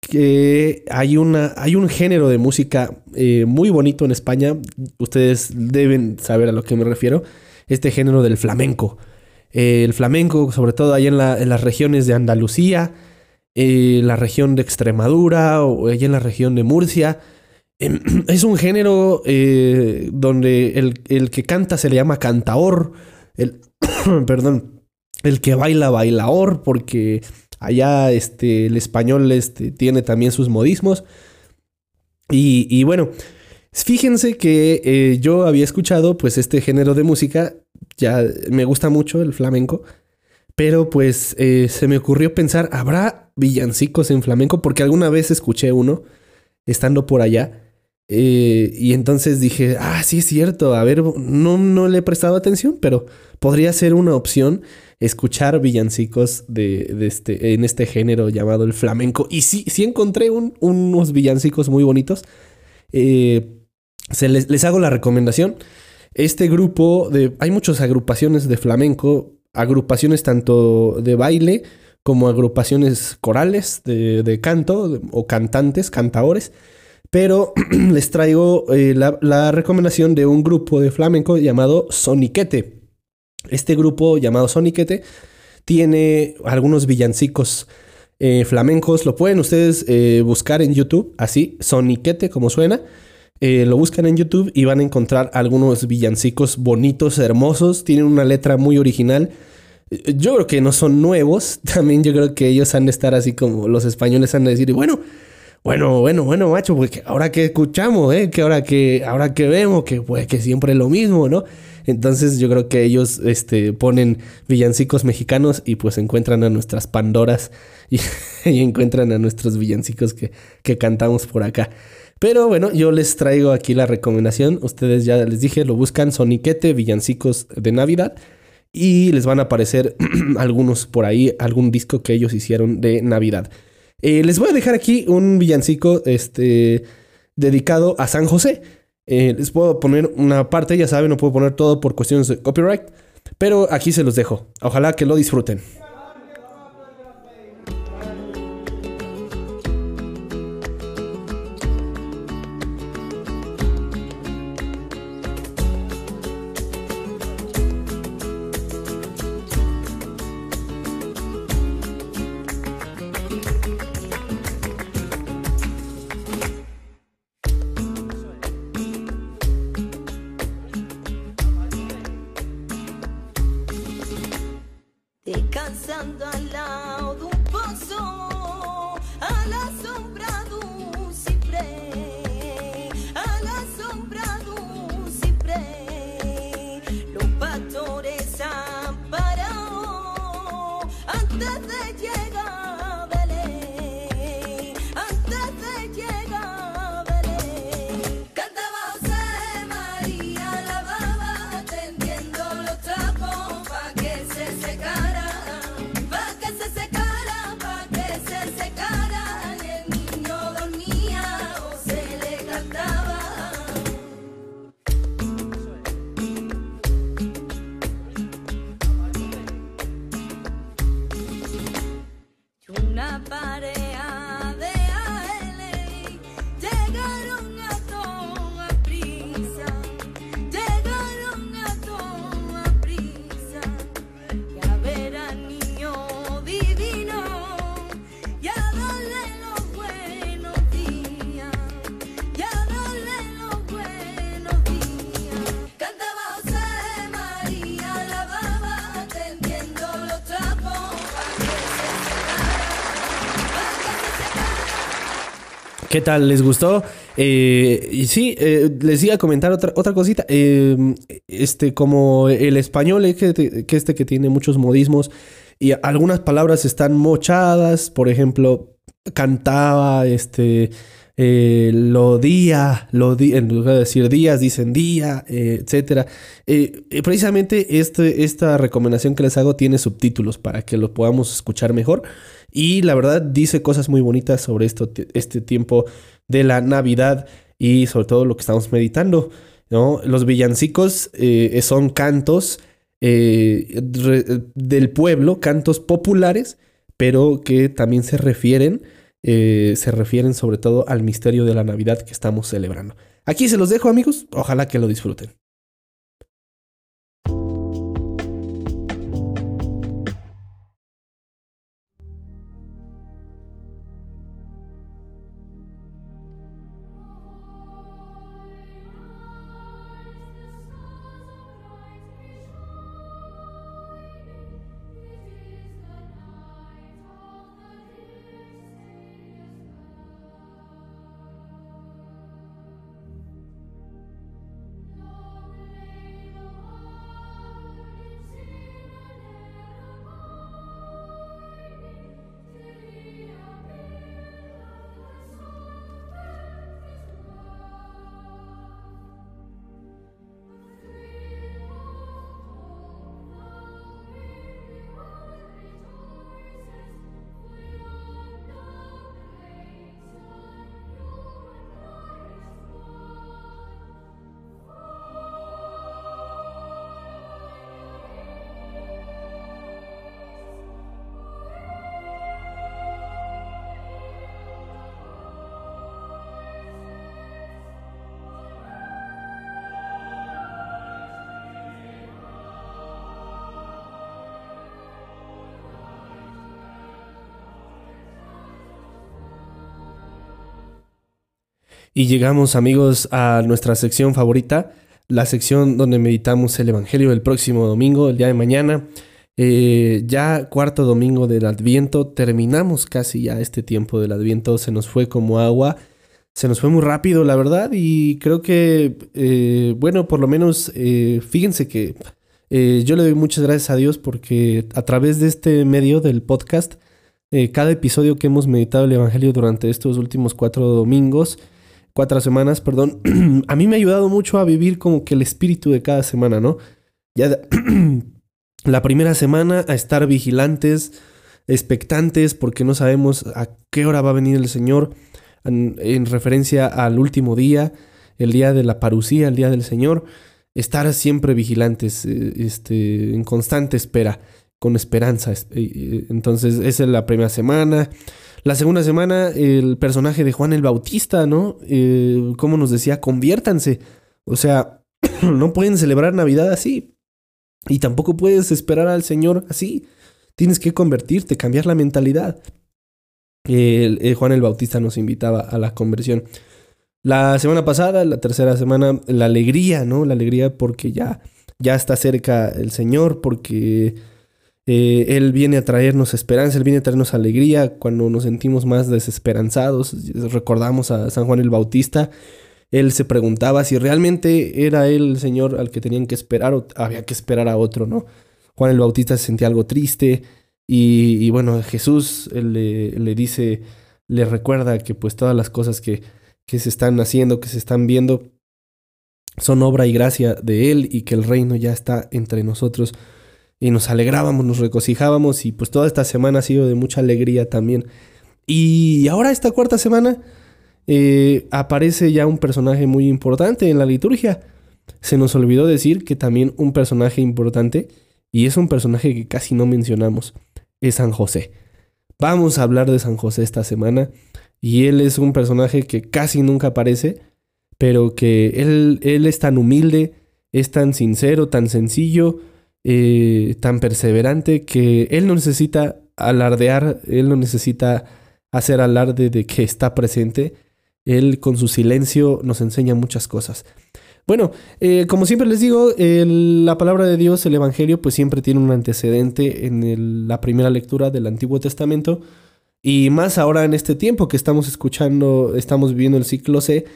que hay, una, hay un género de música eh, muy bonito en España. Ustedes deben saber a lo que me refiero. Este género del flamenco. El flamenco, sobre todo ahí en, la- en las regiones de Andalucía, la región de Extremadura o allá en la región de Murcia. Em, Es un género donde el, el que canta se le llama cantaor. El, perdón, el que baila, bailaor, porque allá este, el español este, tiene también sus modismos. Y, y bueno, fíjense que eh, yo había escuchado pues este género de música, ya me gusta mucho el flamenco, pero pues eh, se me ocurrió pensar, ¿habrá villancicos en flamenco? Porque alguna vez escuché uno estando por allá. Eh, y entonces dije, ah, sí es cierto, a ver, no, no le he prestado atención, pero podría ser una opción escuchar villancicos de, de este, en este género llamado el flamenco. Y sí, sí encontré un- unos villancicos muy bonitos. Eh, se les, les hago la recomendación. Este grupo de... Hay muchas agrupaciones de flamenco, agrupaciones tanto de baile como agrupaciones corales de, de canto o cantantes, cantaores. Pero les traigo eh, la, recomendación de un grupo de flamenco llamado Soniquete. Este grupo llamado Soniquete tiene algunos villancicos eh, flamencos. Lo pueden ustedes eh, buscar en YouTube, así, Soniquete, como suena. Lo buscan en YouTube y van a encontrar algunos villancicos bonitos, hermosos. Tienen una letra muy original. Yo creo que no son nuevos. También yo creo que ellos han de estar así como los españoles han de decir, bueno, bueno, bueno, bueno, macho, porque ahora que escuchamos, ¿eh? que ahora que, ahora que vemos, que pues que siempre es lo mismo, ¿no? Entonces yo creo que ellos este, ponen villancicos mexicanos y pues encuentran a nuestras Pandoras y, y encuentran a nuestros villancicos que, que cantamos por acá. Pero bueno, yo les traigo aquí la recomendación. Ustedes ya les dije, lo buscan Soniquete, villancicos de Navidad. Y les van a aparecer algunos por ahí, algún disco que ellos hicieron de Navidad. Eh, les voy a dejar aquí un villancico este, dedicado a San José. Eh, les puedo poner una parte, ya saben, no puedo poner todo por cuestiones de copyright. Pero aquí se los dejo. Ojalá que lo disfruten. Descansando al lado de un pozo, a la tal? ¿Les gustó? Eh, y sí, eh, les iba a comentar otra, otra cosita. Eh, este, como el español, es que, que este que tiene muchos modismos y algunas palabras están mochadas, por ejemplo, cantaba, este, eh, lo día, lo di en lugar de decir días, dicen día, eh, etcétera. Eh, eh, precisamente este, esta recomendación que les hago tiene subtítulos para que lo podamos escuchar mejor. Y la verdad dice cosas muy bonitas sobre esto, este tiempo de la Navidad y sobre todo lo que estamos meditando. ¿no? Los villancicos son cantos del pueblo, cantos populares, pero que también se refieren, eh, se refieren sobre todo al misterio de la Navidad que estamos celebrando. Aquí se los dejo amigos, ojalá que lo disfruten. Y llegamos amigos a nuestra sección favorita, la sección donde meditamos el Evangelio el próximo domingo, el día de mañana. Eh, ya cuarto domingo del Adviento, terminamos casi ya este tiempo del Adviento, se nos fue como agua, se nos fue muy rápido la verdad y creo que, eh, bueno, por lo menos eh, fíjense que eh, yo le doy muchas gracias a Dios porque a través de este medio del podcast, eh, cada episodio que hemos meditado el Evangelio durante estos últimos cuatro domingos, cuatro semanas, perdón, a mí me ha ayudado mucho a vivir como que el espíritu de cada semana, ¿no? Ya de- la primera semana a estar vigilantes, expectantes, porque no sabemos a qué hora va a venir el Señor, en, en referencia al último día, el día de la parucía, el día del Señor, estar siempre vigilantes, eh, este, en constante espera, con esperanza. es- eh, eh, Entonces, esa es la primera semana. La segunda semana, el personaje de Juan el Bautista, ¿no? Eh, como nos decía, conviértanse. O sea, no pueden celebrar Navidad así. Y tampoco puedes esperar al Señor así. Tienes que convertirte, cambiar la mentalidad. El- eh, Juan el Bautista nos invitaba a la conversión. La semana pasada, la tercera semana, la alegría, ¿no? La alegría porque ya, ya está cerca el Señor, porque eh, Él viene a traernos esperanza, Él viene a traernos alegría cuando nos sentimos más desesperanzados. Recordamos a San Juan el Bautista, él se preguntaba si realmente era él el Señor al que tenían que esperar o había que esperar a otro, ¿no? Juan el Bautista se sentía algo triste y, y bueno, Jesús le, le dice, le recuerda que pues todas las cosas que, que se están haciendo, que se están viendo, son obra y gracia de Él y que el reino ya está entre nosotros. Y nos alegrábamos, nos regocijábamos y pues toda esta semana ha sido de mucha alegría también. Y ahora esta cuarta semana eh, aparece ya un personaje muy importante en la liturgia. Se nos olvidó decir que también un personaje importante, y es un personaje que casi no mencionamos, es San José. Vamos a hablar de San José esta semana, y él es un personaje que casi nunca aparece, pero que él, él es tan humilde, es tan sincero, tan sencillo, eh, tan perseverante, que él no necesita alardear, él no necesita hacer alarde de que está presente, él con su silencio nos enseña muchas cosas. Bueno, eh, como siempre les digo, la palabra de Dios, el Evangelio, pues siempre tiene un antecedente en la primera lectura del Antiguo Testamento. Y más ahora en este tiempo que estamos escuchando, estamos viviendo el ciclo C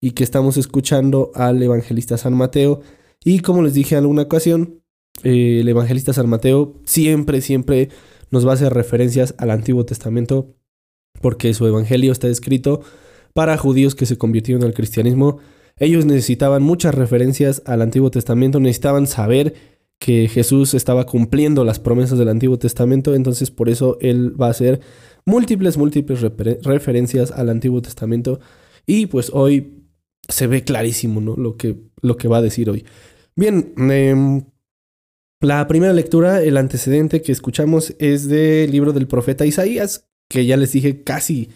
y que estamos escuchando al evangelista San Mateo. Y como les dije en alguna ocasión, eh, el evangelista San Mateo siempre, siempre nos va a hacer referencias al Antiguo Testamento porque su evangelio está escrito para judíos que se convirtieron al cristianismo. Ellos necesitaban muchas referencias al Antiguo Testamento, necesitaban saber que Jesús estaba cumpliendo las promesas del Antiguo Testamento, entonces por eso él va a hacer múltiples, múltiples refer- referencias al Antiguo Testamento y pues hoy se ve clarísimo ¿no? lo, que, lo que va a decir hoy. Bien, em, la primera lectura, el antecedente que escuchamos es del libro del profeta Isaías, que ya les dije casi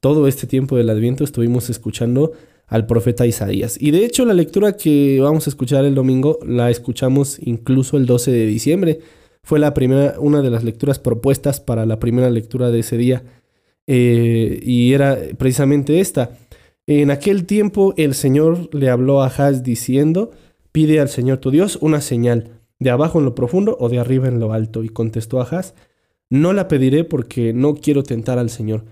todo este tiempo del Adviento estuvimos escuchando al profeta Isaías. Y de hecho la lectura que vamos a escuchar el domingo la escuchamos incluso el 12 de diciembre. Fue la primera, una de las lecturas propuestas para la primera lectura de ese día. Eh, y era precisamente esta. En aquel tiempo el Señor le habló a Ahaz diciendo, pide al Señor tu Dios una señal, de abajo en lo profundo o de arriba en lo alto. Y contestó Ahaz, no la pediré porque no quiero tentar al Señor.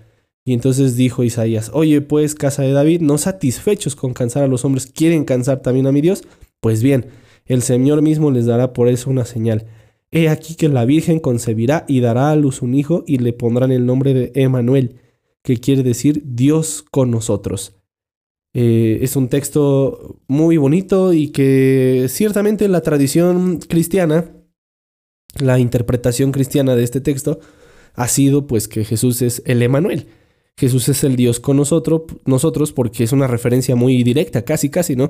Y entonces dijo Isaías, oye pues casa de David, no satisfechos con cansar a los hombres, ¿quieren cansar también a mi Dios? Pues bien, el Señor mismo les dará por eso una señal. He aquí que la Virgen concebirá y dará a luz un hijo y le pondrán el nombre de Emanuel, que quiere decir Dios con nosotros. Eh, es un texto muy bonito y que ciertamente la tradición cristiana, la interpretación cristiana de este texto, ha sido pues que Jesús es el Emanuel. Jesús es el Dios con nosotros, nosotros porque es una referencia muy directa, casi, casi, ¿no?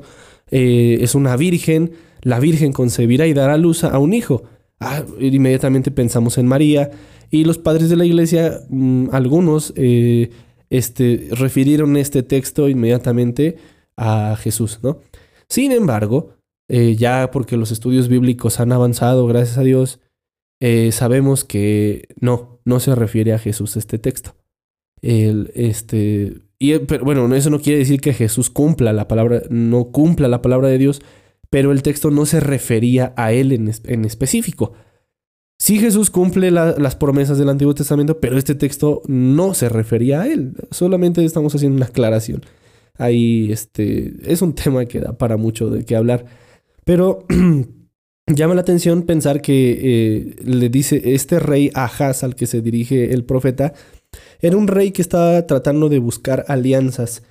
Eh, es una virgen, la virgen concebirá y dará luz a un hijo. Ah, inmediatamente pensamos en María y los padres de la iglesia, mmm, algunos, eh, este, refirieron este texto inmediatamente a Jesús, ¿no? Sin embargo, eh, ya porque los estudios bíblicos han avanzado, gracias a Dios, eh, sabemos que no, no se refiere a Jesús este texto. El, este, y, eh, pero bueno, eso no quiere decir que Jesús cumpla la palabra, no cumpla la palabra de Dios, pero el texto no se refería a él en, en específico. Sí Jesús cumple la- las promesas del Antiguo Testamento, pero este texto no se refería a él. Solamente estamos haciendo una aclaración. Ahí este, es un tema que da para mucho de qué hablar. Pero llama la atención pensar que eh, le dice este rey Ahaz al que se dirige el profeta, era un rey que estaba tratando de buscar alianzas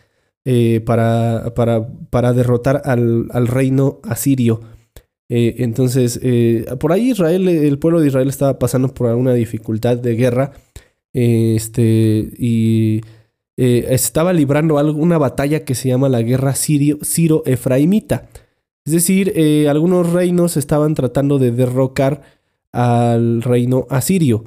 eh, para, para, para derrotar al, al reino asirio. Eh, entonces, eh, por ahí Israel, el pueblo de Israel estaba pasando por una dificultad de guerra. eh, este, y eh, estaba librando algo- una batalla que se llama la guerra siro-efraimita. Es decir, eh, algunos reinos estaban tratando de derrocar al reino asirio.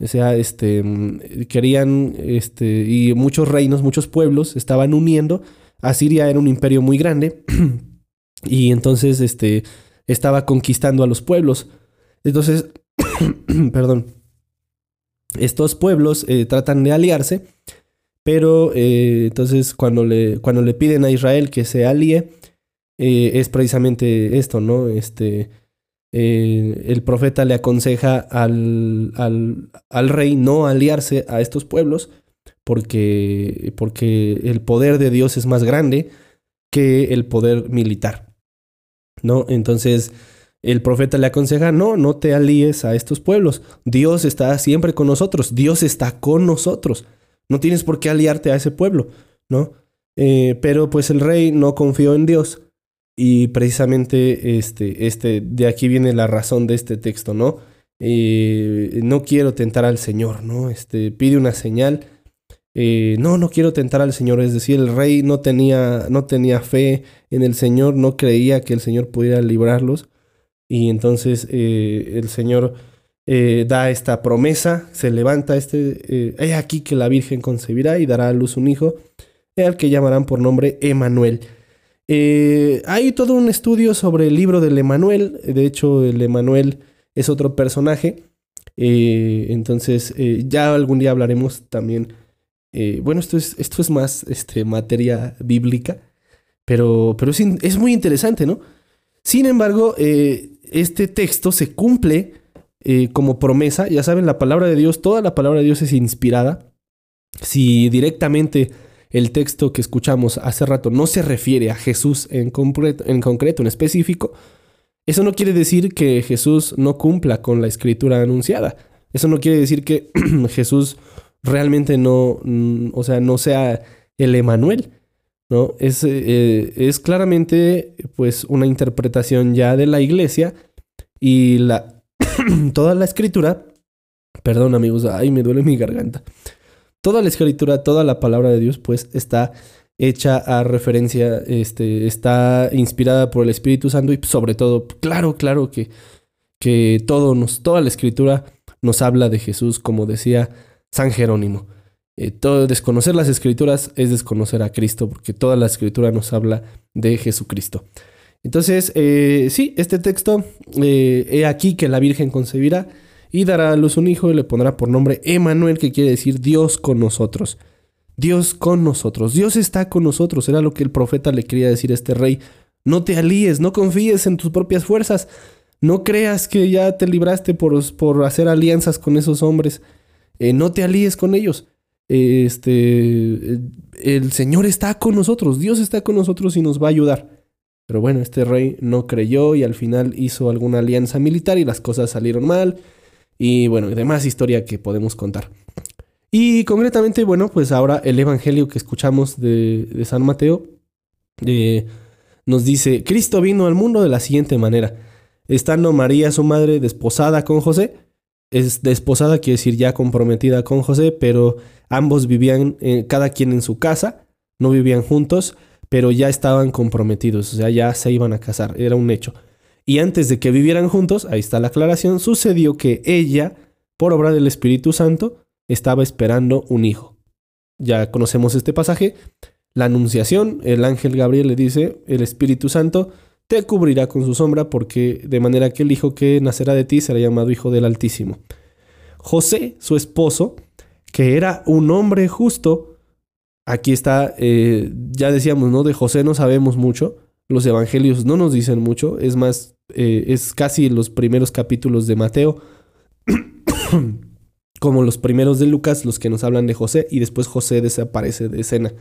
O sea, este, mm, querían, este, y muchos reinos, muchos pueblos estaban uniendo. Asiria era un imperio muy grande. y entonces, este, estaba conquistando a los pueblos. Entonces, perdón, estos pueblos eh, tratan de aliarse, pero eh, entonces cuando le, cuando le piden a Israel que se alíe, eh, es precisamente esto, ¿no? Este, el profeta le aconseja al, al, al rey no aliarse a estos pueblos porque, porque el poder de Dios es más grande que el poder militar. ¿No? Entonces el profeta le aconseja, no, no te alíes a estos pueblos. Dios está siempre con nosotros, Dios está con nosotros. No tienes por qué aliarte a ese pueblo, ¿no? Eh, pero pues el rey no confió en Dios y precisamente este, este, de aquí viene la razón de este texto, ¿no? Eh, no quiero tentar al Señor, ¿no? Este, pide una señal. Eh, no, no quiero tentar al Señor. Es decir, el rey no tenía, no tenía fe en el Señor, no creía que el Señor pudiera librarlos. Y entonces eh, el Señor eh, da esta promesa, se levanta este, aquí que la Virgen concebirá y dará a luz un hijo, al que llamarán por nombre Emanuel. Hay todo un estudio sobre el libro del Emanuel, de hecho el Emanuel es otro personaje, entonces ya algún día hablaremos también, eh, bueno, esto es, esto es más este, materia bíblica, pero, pero es, es muy interesante, ¿no? Sin embargo, eh, este texto se cumple eh, como promesa. Ya saben, la palabra de Dios, toda la palabra de Dios es inspirada. Si directamente el texto que escuchamos hace rato no se refiere a Jesús en, concreto, en concreto, en específico, eso no quiere decir que Jesús no cumpla con la escritura anunciada. Eso no quiere decir que Jesús realmente no, o sea, no sea el Emanuel. ¿no? Es, eh, es claramente pues una interpretación ya de la iglesia y la toda la escritura, perdón amigos, ay me duele mi garganta. Toda la escritura, toda la palabra de Dios pues está hecha a referencia, este, está inspirada por el Espíritu Santo y sobre todo, claro, claro que, que todo nos, toda la escritura nos habla de Jesús, como decía San Jerónimo. Eh, todo, desconocer las escrituras es desconocer a Cristo, porque toda la escritura nos habla de Jesucristo. Entonces, eh, sí, este texto, eh, he aquí que la Virgen concebirá y dará a luz un hijo y le pondrá por nombre Emanuel, que quiere decir Dios con nosotros. Dios con nosotros. Dios está con nosotros. Era lo que el profeta le quería decir a este rey. No te alíes, no confíes en tus propias fuerzas. No creas que ya te libraste por, por hacer alianzas con esos hombres. Eh, no te alíes con ellos. Este, el Señor está con nosotros. Dios está con nosotros y nos va a ayudar. Pero bueno, este rey no creyó y al final hizo alguna alianza militar y las cosas salieron mal. Y bueno, demás historia que podemos contar. Y concretamente, bueno, pues ahora el Evangelio que escuchamos de, de San Mateo eh, nos dice, Cristo vino al mundo de la siguiente manera. Estando María, su madre, desposada con José, es desposada quiere decir ya comprometida con José, pero ambos vivían eh, cada quien en su casa, no vivían juntos, pero ya estaban comprometidos, o sea, ya se iban a casar, era un hecho. Y antes de que vivieran juntos, ahí está la aclaración, sucedió que ella, por obra del Espíritu Santo, estaba esperando un hijo. Ya conocemos este pasaje. La anunciación, el ángel Gabriel le dice, el Espíritu Santo te cubrirá con su sombra porque de manera que el hijo que nacerá de ti será llamado hijo del Altísimo. José, su esposo, que era un hombre justo, aquí está, eh, ya decíamos, ¿no? De José no sabemos mucho, los evangelios no nos dicen mucho, es más, eh, es casi los primeros capítulos de Mateo, como los primeros de Lucas, los que nos hablan de José, y después José desaparece de escena.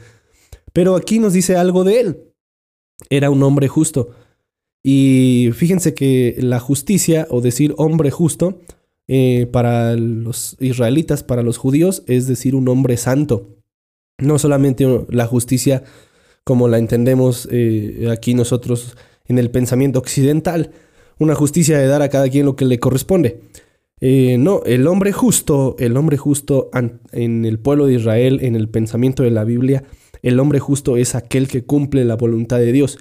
Pero aquí nos dice algo de él. Era un hombre justo. Y fíjense que la justicia, o decir hombre justo, eh, para los israelitas, para los judíos, es decir un hombre santo. No solamente la justicia como la entendemos eh, aquí nosotros en el pensamiento occidental, una justicia de dar a cada quien lo que le corresponde. Eh, no, el hombre justo, el hombre justo en el pueblo de Israel, en el pensamiento de la Biblia, el hombre justo es aquel que cumple la voluntad de Dios.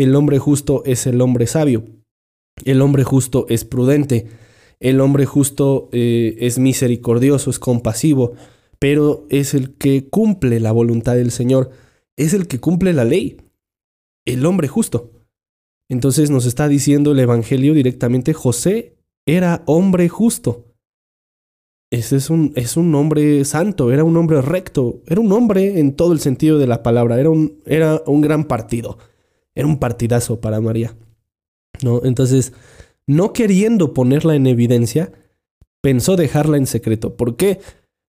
El hombre justo es el hombre sabio. El hombre justo es prudente. El hombre justo eh, es misericordioso, es compasivo, pero es el que cumple la voluntad del Señor. Es el que cumple la ley. El hombre justo. Entonces nos está diciendo el Evangelio directamente, José era hombre justo. Ese es un, es un hombre santo, era un hombre recto, era un hombre en todo el sentido de la palabra, era un, era un gran partido, era un partidazo para María. ¿no? Entonces, no queriendo ponerla en evidencia, pensó dejarla en secreto. ¿Por qué?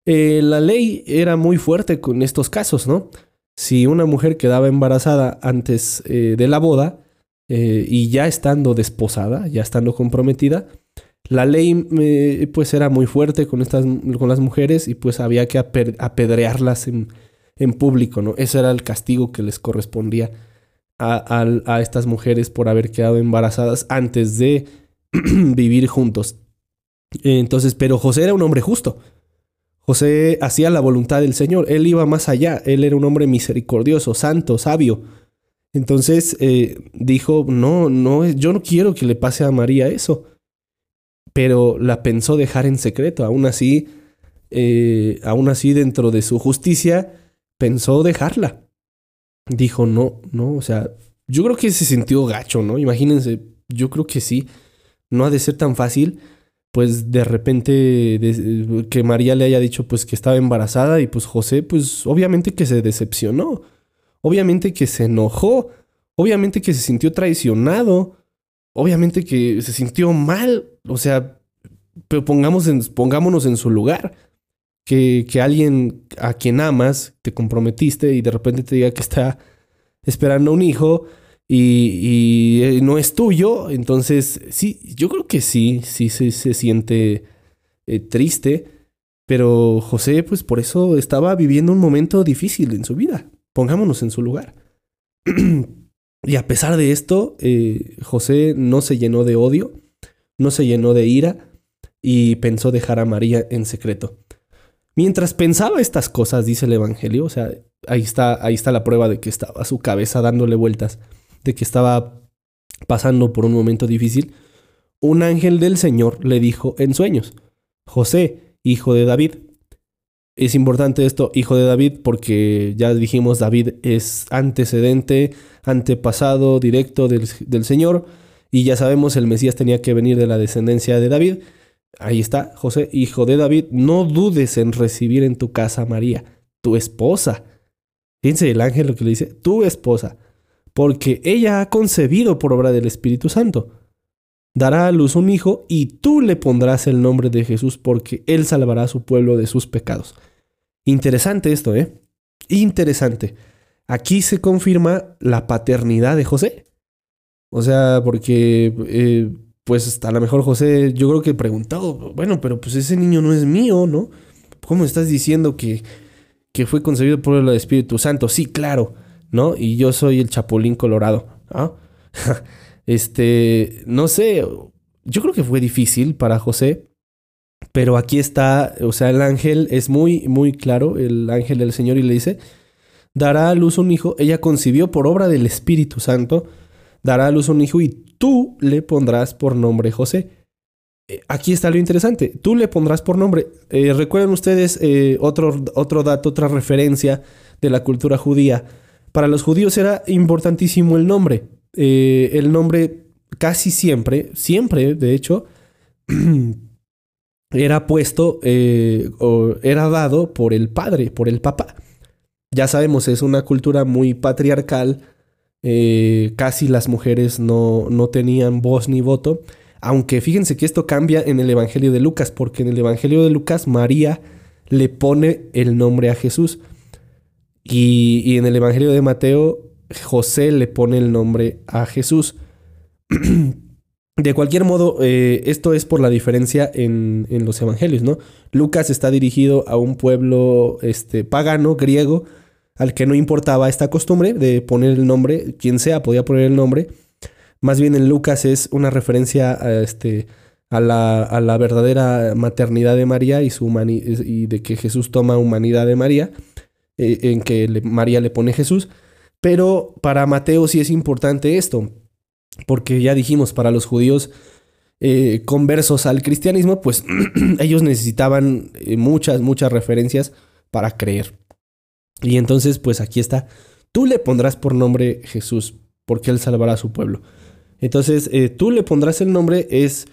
Eh, la ley era muy fuerte con estos casos, ¿no? Si una mujer quedaba embarazada antes eh, de la boda eh, y ya estando desposada, ya estando comprometida, la ley pues era muy fuerte con, estas, con las mujeres y pues había que ape- apedrearlas en, en público, ¿no? Ese era el castigo que les correspondía a, estas mujeres por haber quedado embarazadas antes de vivir juntos. Entonces, pero José era un hombre justo. José hacía la voluntad del Señor, él iba más allá, él era un hombre misericordioso, santo, sabio. Entonces eh, dijo, no, no, yo no quiero que le pase a María eso. Pero la pensó dejar en secreto, aún así, eh, aún así dentro de su justicia, pensó dejarla. Dijo, no, no, o sea, yo creo que se sintió gacho, ¿no? Imagínense, yo creo que sí, no ha de ser tan fácil pues de repente de- que María le haya dicho pues que estaba embarazada y pues José pues obviamente que se decepcionó, obviamente que se enojó, obviamente que se sintió traicionado, obviamente que se sintió mal, o sea, pero pongamos pongámonos en su lugar. Que, alguien a quien amas, te comprometiste y de repente te diga que está esperando un hijo y, y, eh, no es tuyo, entonces sí, yo creo que sí, sí se, se siente eh, triste, pero José pues por eso estaba viviendo un momento difícil en su vida, pongámonos en su lugar. y a pesar de esto, eh, José no se llenó de odio, no se llenó de ira y pensó dejar a María en secreto. Mientras pensaba estas cosas, dice el Evangelio, o sea, ahí está, ahí está la prueba de que estaba su cabeza dándole vueltas de que estaba pasando por un momento difícil, un ángel del Señor le dijo en sueños, José, hijo de David. Es importante esto, hijo de David, porque ya dijimos, David es antecedente, antepasado directo del, del Señor, y ya sabemos, el Mesías tenía que venir de la descendencia de David. Ahí está, José, hijo de David, no dudes en recibir en tu casa a María, tu esposa. Fíjense el ángel lo que le dice, tu esposa porque ella ha concebido por obra del Espíritu Santo. Dará a luz un hijo y tú le pondrás el nombre de Jesús porque él salvará a su pueblo de sus pecados. Interesante esto, ¿eh? Interesante. Aquí se confirma la paternidad de José. O sea, porque, eh, pues a lo mejor José, yo creo que preguntado, bueno, pero pues ese niño no es mío, ¿no? ¿Cómo estás diciendo que, que fue concebido por el Espíritu Santo? Sí, claro. ¿no? Y yo soy el Chapulín Colorado, ¿ah? este, no sé, yo creo que fue difícil para José, pero aquí está, o sea, el ángel es muy, muy claro, el ángel del Señor, y le dice, dará a luz un hijo, ella concibió por obra del Espíritu Santo, dará a luz un hijo y tú le pondrás por nombre José. Eh, Aquí está lo interesante, tú le pondrás por nombre. Eh, Recuerden ustedes eh, otro, otro dato, otra referencia de la cultura judía. Para los judíos era importantísimo el nombre. Eh, el nombre casi siempre, siempre de hecho, era puesto o era dado por el padre, por el papá. Ya sabemos, es una cultura muy patriarcal. Eh, casi las mujeres no, no tenían voz ni voto. Aunque fíjense que esto cambia en el Evangelio de Lucas, porque en el Evangelio de Lucas María le pone el nombre a Jesús. Y, en el Evangelio de Mateo José le pone el nombre a Jesús. De cualquier modo, eh, esto es por la diferencia en, en los evangelios, ¿no? Lucas está dirigido a un pueblo este, pagano, griego, al que no importaba esta costumbre de poner el nombre, quien sea podía poner el nombre. Más bien en Lucas es una referencia a, este, la, verdadera maternidad de María y, su y de que Jesús toma humanidad de María, eh, en que María le pone Jesús. Pero para Mateo sí es importante esto, porque ya dijimos, para los judíos eh, conversos al cristianismo, pues ellos necesitaban eh, muchas, muchas referencias para creer. Y entonces, pues aquí está, tú le pondrás por nombre Jesús, porque él salvará a su pueblo. Entonces, eh, tú le pondrás el nombre, es,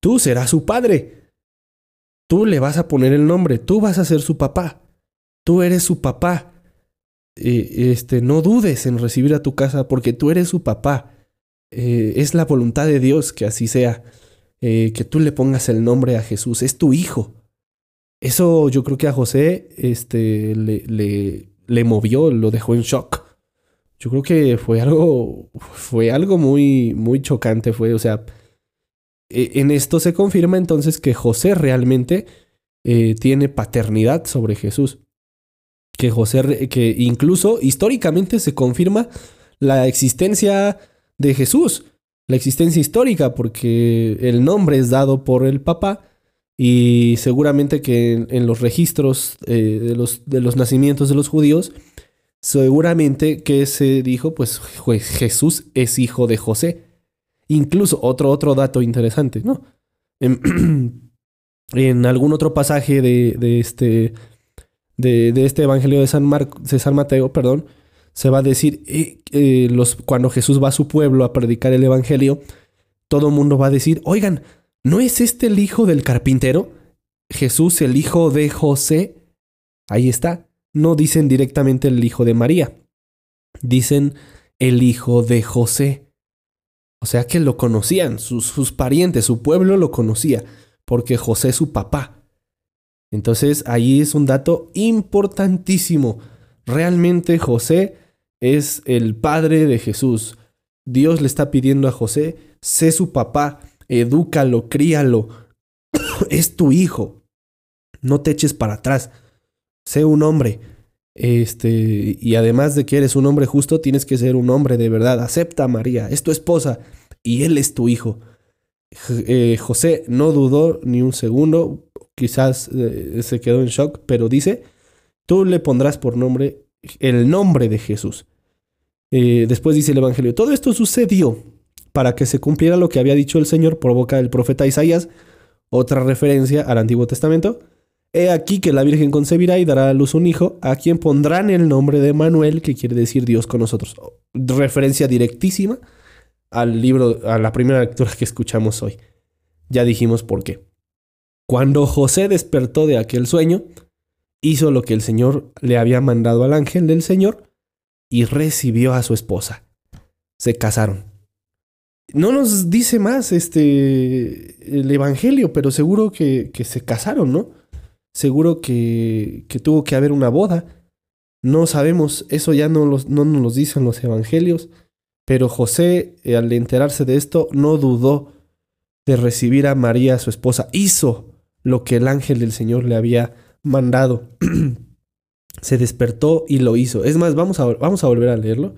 tú serás su padre. Tú le vas a poner el nombre, tú vas a ser su papá. Tú eres su papá. Eh, este, no dudes en recibir a tu casa porque tú eres su papá. Eh, es la voluntad de Dios que así sea. Que tú le pongas el nombre a Jesús. Es tu hijo. Eso yo creo que a José este, le, le, le movió, lo dejó en shock. Yo creo que fue algo, fue algo muy, muy chocante. Fue, o sea, e- en esto se confirma entonces que José realmente eh, tiene paternidad sobre Jesús. Que José, que incluso históricamente se confirma la existencia de Jesús, la existencia histórica, porque el nombre es dado por el papá y seguramente que en, los registros eh, de, los, de los nacimientos de los judíos, seguramente que se dijo, pues Jesús es hijo de José. Incluso otro, otro dato interesante, ¿no? En, algún otro pasaje de, de este, de, de este Evangelio de San, Mar- de San Mateo, perdón, se va a decir, eh, eh, cuando Jesús va a su pueblo a predicar el Evangelio, todo el mundo va a decir, oigan, ¿no es este el hijo del carpintero? Jesús, el hijo de José. Ahí está. No dicen directamente el hijo de María. Dicen el hijo de José. O sea que lo conocían, sus, sus parientes, su pueblo lo conocía, porque José es su papá. Entonces ahí es un dato importantísimo. Realmente José es el padre de Jesús. Dios le está pidiendo a José, sé su papá, edúcalo, críalo, es tu hijo. No te eches para atrás. Sé un hombre. Este, y además de que eres un hombre justo, tienes que ser un hombre de verdad. Acepta a María, es tu esposa y él es tu hijo. Eh, José no dudó ni un segundo, quizás eh, se quedó en shock, pero dice, tú le pondrás por nombre el nombre de Jesús. Eh, después dice el Evangelio, todo esto sucedió para que se cumpliera lo que había dicho el Señor por boca del profeta Isaías, otra referencia al Antiguo Testamento. He aquí que la Virgen concebirá y dará a luz un hijo, a quien pondrán el nombre de Manuel, que quiere decir Dios con nosotros. Referencia directísima al libro, a la primera lectura que escuchamos hoy. Ya dijimos por qué. Cuando José despertó de aquel sueño, hizo lo que el Señor le había mandado al ángel del Señor y recibió a su esposa. Se casaron. No nos dice más este el evangelio, pero seguro que, que se casaron, ¿no? Seguro que, que tuvo que haber una boda. No sabemos, eso ya no, los, no nos lo dicen los evangelios. Pero José, eh, al enterarse de esto, no dudó de recibir a María, su esposa. Hizo lo que el ángel del Señor le había mandado. Se despertó y lo hizo. Es más, vamos a, vamos a volver a leerlo,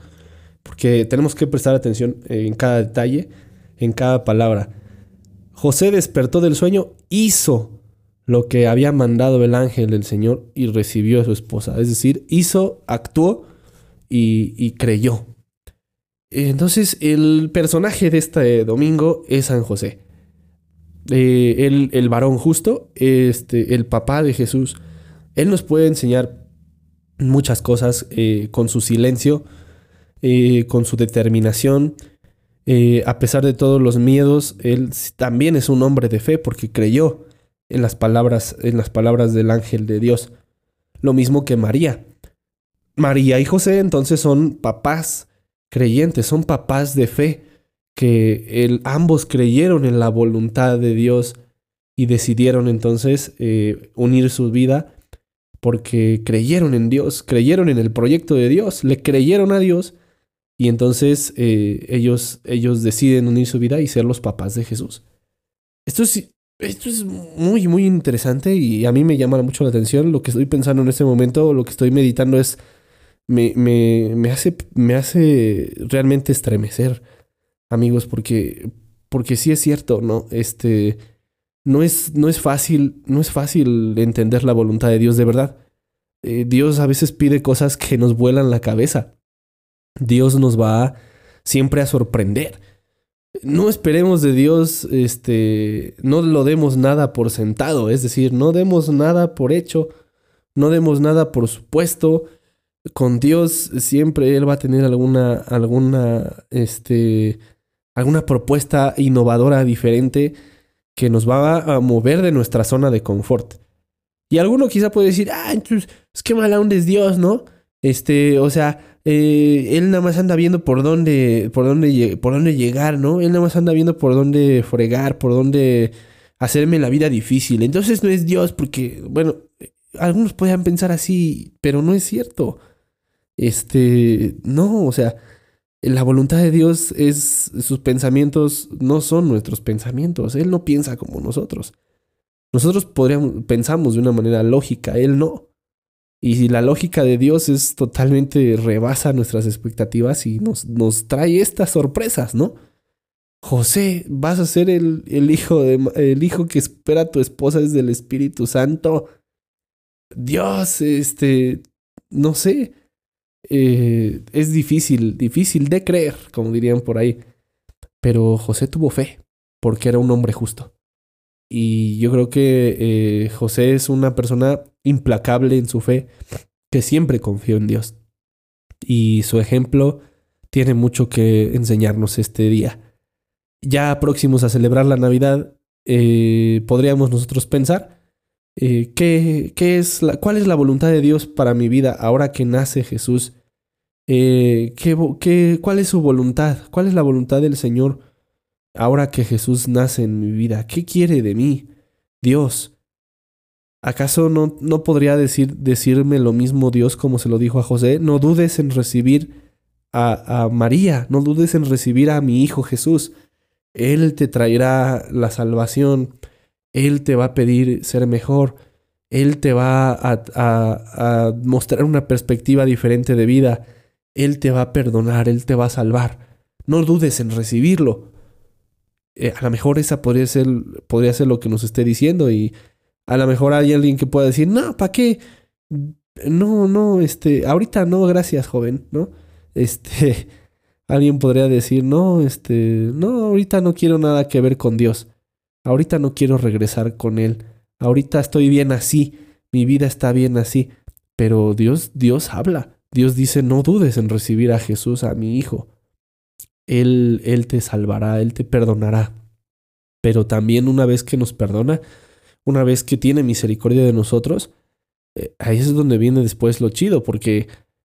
porque tenemos que prestar atención en cada detalle, en cada palabra. José despertó del sueño, hizo lo que había mandado el ángel del Señor y recibió a su esposa. Es decir, hizo, actuó y, creyó. Entonces, el personaje de este domingo es San José. Eh, el, el varón justo, este, el papá de Jesús. Él nos puede enseñar muchas cosas eh, con su silencio, eh, con su determinación. Eh, a pesar de todos los miedos, él también es un hombre de fe porque creyó en las palabras, en las palabras del ángel de Dios. Lo mismo que María. María y José entonces son papás creyentes, son papás de fe, que el- ambos creyeron en la voluntad de Dios y decidieron entonces eh, unir su vida porque creyeron en Dios, creyeron en el proyecto de Dios, le creyeron a Dios y entonces eh, ellos, ellos deciden unir su vida y ser los papás de Jesús. Esto es, esto es muy, muy interesante y a mí me llama mucho la atención. Lo que estoy pensando en este momento, lo que estoy meditando es, me, me, me hace, me hace realmente estremecer, amigos, porque, porque sí es cierto, ¿no? Este, no es, no es fácil, no es fácil entender la voluntad de Dios de verdad. Eh, Dios a veces pide cosas que nos vuelan la cabeza. Dios nos va siempre a sorprender. No esperemos de Dios, este, no lo demos nada por sentado, es decir, no demos nada por hecho, no demos nada por supuesto. Con Dios siempre Él va a tener alguna, alguna, este, alguna propuesta innovadora diferente que nos va a mover de nuestra zona de confort. Y alguno quizá puede decir, ah, entonces, es que mala es Dios, ¿no? Este, o sea, eh, él nada más anda viendo por dónde, por dónde, por dónde llegar, ¿no? Él nada más anda viendo por dónde fregar, por dónde hacerme la vida difícil. Entonces no es Dios porque, bueno, algunos podrían pensar así, pero no es cierto. Este, no, o sea, la voluntad de Dios es, sus pensamientos no son nuestros pensamientos. Él no piensa como nosotros. Nosotros podríamos, pensamos de una manera lógica, Él no. Y la lógica de Dios es totalmente rebasa nuestras expectativas y nos, nos trae estas sorpresas, ¿no? José, vas a ser el, el hijo de, el hijo que espera tu esposa desde el Espíritu Santo. Dios, este, no sé, eh, es difícil, difícil de creer, como dirían por ahí. Pero José tuvo fe, porque era un hombre justo. Y yo creo que eh, José es una persona implacable en su fe, que siempre confió en Dios. Y su ejemplo tiene mucho que enseñarnos este día. Ya próximos a celebrar la Navidad, eh, podríamos nosotros pensar eh, ¿qué, qué es la, cuál es la voluntad de Dios para mi vida ahora que nace Jesús. Eh, ¿qué, qué- ¿Cuál es su voluntad? ¿Cuál es la voluntad del Señor ahora que Jesús nace en mi vida? ¿Qué quiere de mí? Dios. ¿Acaso no, no podría decir, decirme lo mismo Dios como se lo dijo a José? No dudes en recibir a, a María, no dudes en recibir a mi Hijo Jesús. Él te traerá la salvación, Él te va a pedir ser mejor, Él te va a, a- a mostrar una perspectiva diferente de vida, Él te va a perdonar, Él te va a salvar. No dudes en recibirlo. Eh, a lo mejor esa podría ser, podría ser lo que nos esté diciendo y a lo mejor hay alguien que pueda decir, no, ¿para qué? No, no, este, ahorita no, gracias, joven, ¿no? Este, alguien podría decir, no, este, no, ahorita no quiero nada que ver con Dios. Ahorita no quiero regresar con Él. Ahorita estoy bien así. Mi vida está bien así. Pero Dios, Dios habla. Dios dice, no dudes en recibir a Jesús, a mi Hijo. Él, Él te salvará, Él te perdonará. Pero también una vez que nos perdona, una vez que tiene misericordia de nosotros, eh, ahí es donde viene después lo chido, porque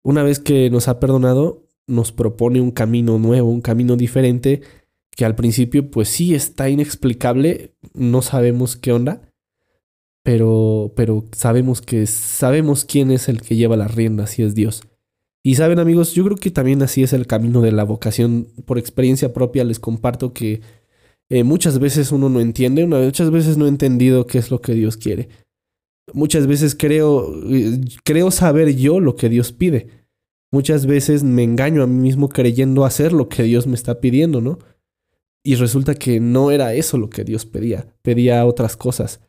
una vez que nos ha perdonado, nos propone un camino nuevo, un camino diferente, que al principio pues sí está inexplicable, no sabemos qué onda, pero, pero sabemos que sabemos quién es el que lleva las riendas y es Dios. Y saben amigos, yo creo que también así es el camino de la vocación. Por experiencia propia les comparto que eh, muchas veces uno no entiende, muchas veces no he entendido qué es lo que Dios quiere. Muchas veces creo, eh, creo saber yo lo que Dios pide. Muchas veces me engaño a mí mismo creyendo hacer lo que Dios me está pidiendo, ¿no? Y resulta que no era eso lo que Dios pedía, pedía otras cosas.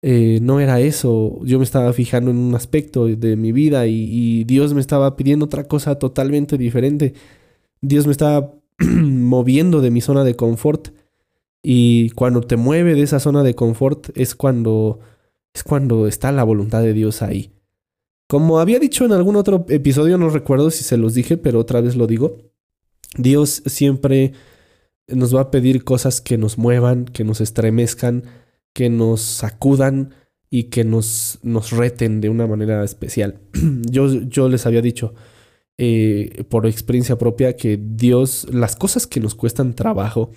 Eh, no era eso, yo me estaba fijando en un aspecto de mi vida y Dios me estaba pidiendo otra cosa totalmente diferente. Dios me estaba moviendo de mi zona de confort y cuando te mueve de esa zona de confort es cuando es cuando está la voluntad de Dios ahí. Como había dicho en algún otro episodio, no recuerdo si se los dije, pero otra vez lo digo. Dios siempre nos va a pedir cosas que nos muevan, que nos estremezcan, que nos sacudan y que nos, nos reten de una manera especial. yo, yo les había dicho eh, por experiencia propia que Dios, las cosas que nos cuestan trabajo,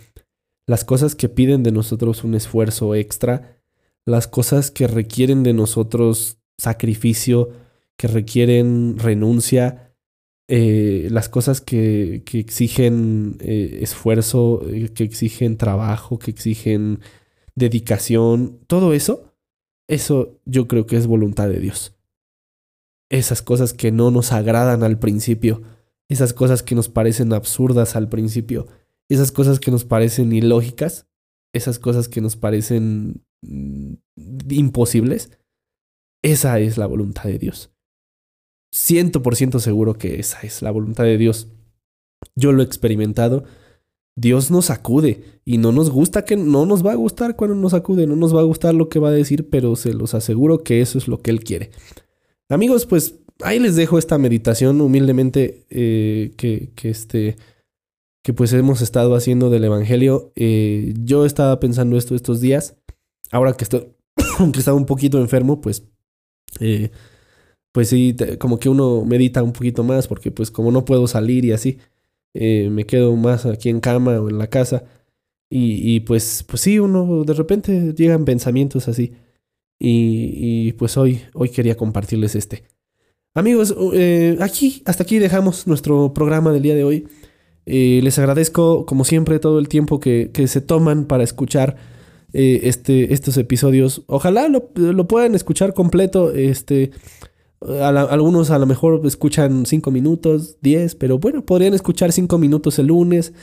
las cosas que piden de nosotros un esfuerzo extra, las cosas que requieren de nosotros sacrificio, que requieren renuncia, eh, las cosas que, que exigen eh, esfuerzo, eh, que exigen trabajo, que exigen dedicación, todo eso, eso yo creo que es voluntad de Dios. Esas cosas que no nos agradan al principio, esas cosas que nos parecen absurdas al principio, esas cosas que nos parecen ilógicas, esas cosas que nos parecen mm, imposibles, esa es la voluntad de Dios. Ciento por ciento seguro que esa es la voluntad de Dios. Yo lo he experimentado. Dios nos acude y no nos gusta que no nos va a gustar cuando nos acude, no nos va a gustar lo que va a decir, pero se los aseguro que eso es lo que Él quiere. Amigos, pues ahí les dejo esta meditación humildemente eh, que, que, este, que pues hemos estado haciendo del Evangelio. Eh, yo estaba pensando esto estos días, ahora que estoy, que estaba un poquito enfermo, pues eh, pues sí, como que uno medita un poquito más porque pues como no puedo salir y así, eh, me quedo más aquí en cama o en la casa y, y, pues, pues sí, uno de repente llegan pensamientos así y, y, pues hoy, hoy quería compartirles este. Amigos, aquí, hasta aquí dejamos nuestro programa del día de hoy. Eh, les agradezco, como siempre, todo el tiempo que, que se toman para escuchar eh, este, estos episodios. Ojalá lo, lo puedan escuchar completo. Este, algunos a lo mejor escuchan 5 minutos, 10, pero bueno, podrían escuchar 5 minutos el lunes,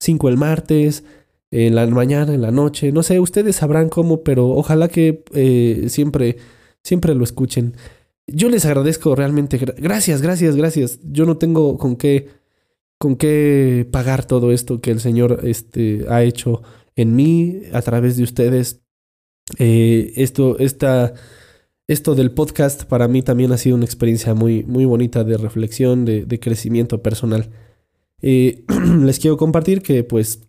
5 el martes, en la mañana, en la noche. No sé, ustedes sabrán cómo, pero ojalá que eh, siempre, siempre lo escuchen. Yo les agradezco realmente. gra- Gracias, gracias, gracias. Yo no tengo con qué, con qué pagar todo esto que el Señor este, ha hecho en mí a través de ustedes. Eh, esto, esta, esto del podcast para mí también ha sido una experiencia muy, muy bonita de reflexión, de, crecimiento personal. Eh, les quiero compartir que pues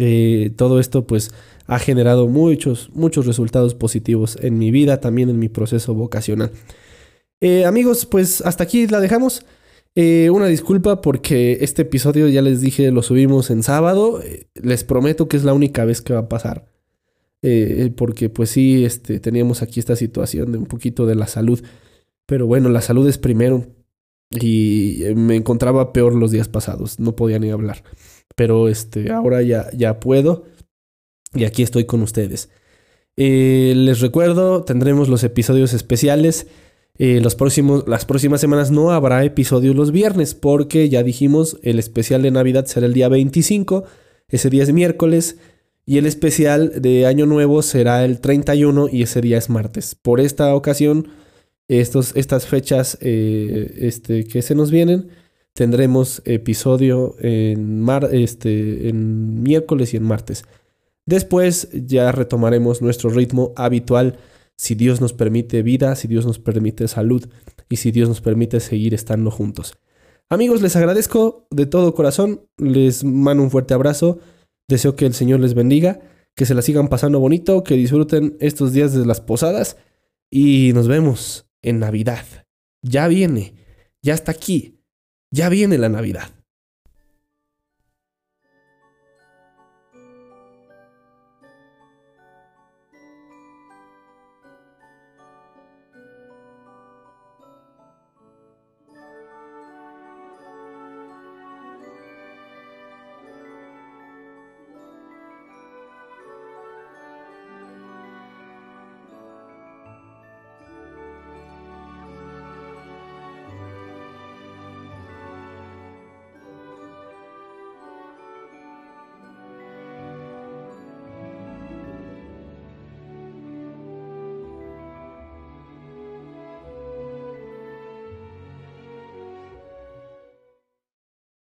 eh, todo esto pues ha generado muchos, muchos resultados positivos en mi vida, también en mi proceso vocacional. Amigos, pues hasta aquí la dejamos. Eh, una disculpa porque este episodio, ya les dije, lo subimos en sábado. Eh, les prometo que es la única vez que va a pasar. Eh, porque pues sí, este, teníamos aquí esta situación de un poquito de la salud. Pero bueno, la salud es primero. Y me encontraba peor los días pasados. No podía ni hablar. Pero este, ahora ya, ya puedo. Y aquí estoy con ustedes. Les recuerdo, tendremos los episodios especiales. Eh, próximos, las próximas semanas no habrá episodios los viernes porque ya dijimos el especial de Navidad será el día 25, ese día es miércoles y el especial de Año Nuevo será el 31 y ese día es martes. Por esta ocasión, estos, estas fechas eh, este, que se nos vienen, tendremos episodio en, mar, este, en miércoles y en martes. Después ya retomaremos nuestro ritmo habitual si Dios nos permite vida, si Dios nos permite salud y si Dios nos permite seguir estando juntos. Amigos, les agradezco de todo corazón, les mando un fuerte abrazo, deseo que el Señor les bendiga, que se la sigan pasando bonito, que disfruten estos días de las posadas y nos vemos en Navidad. Ya viene, ya está aquí, ya viene la Navidad.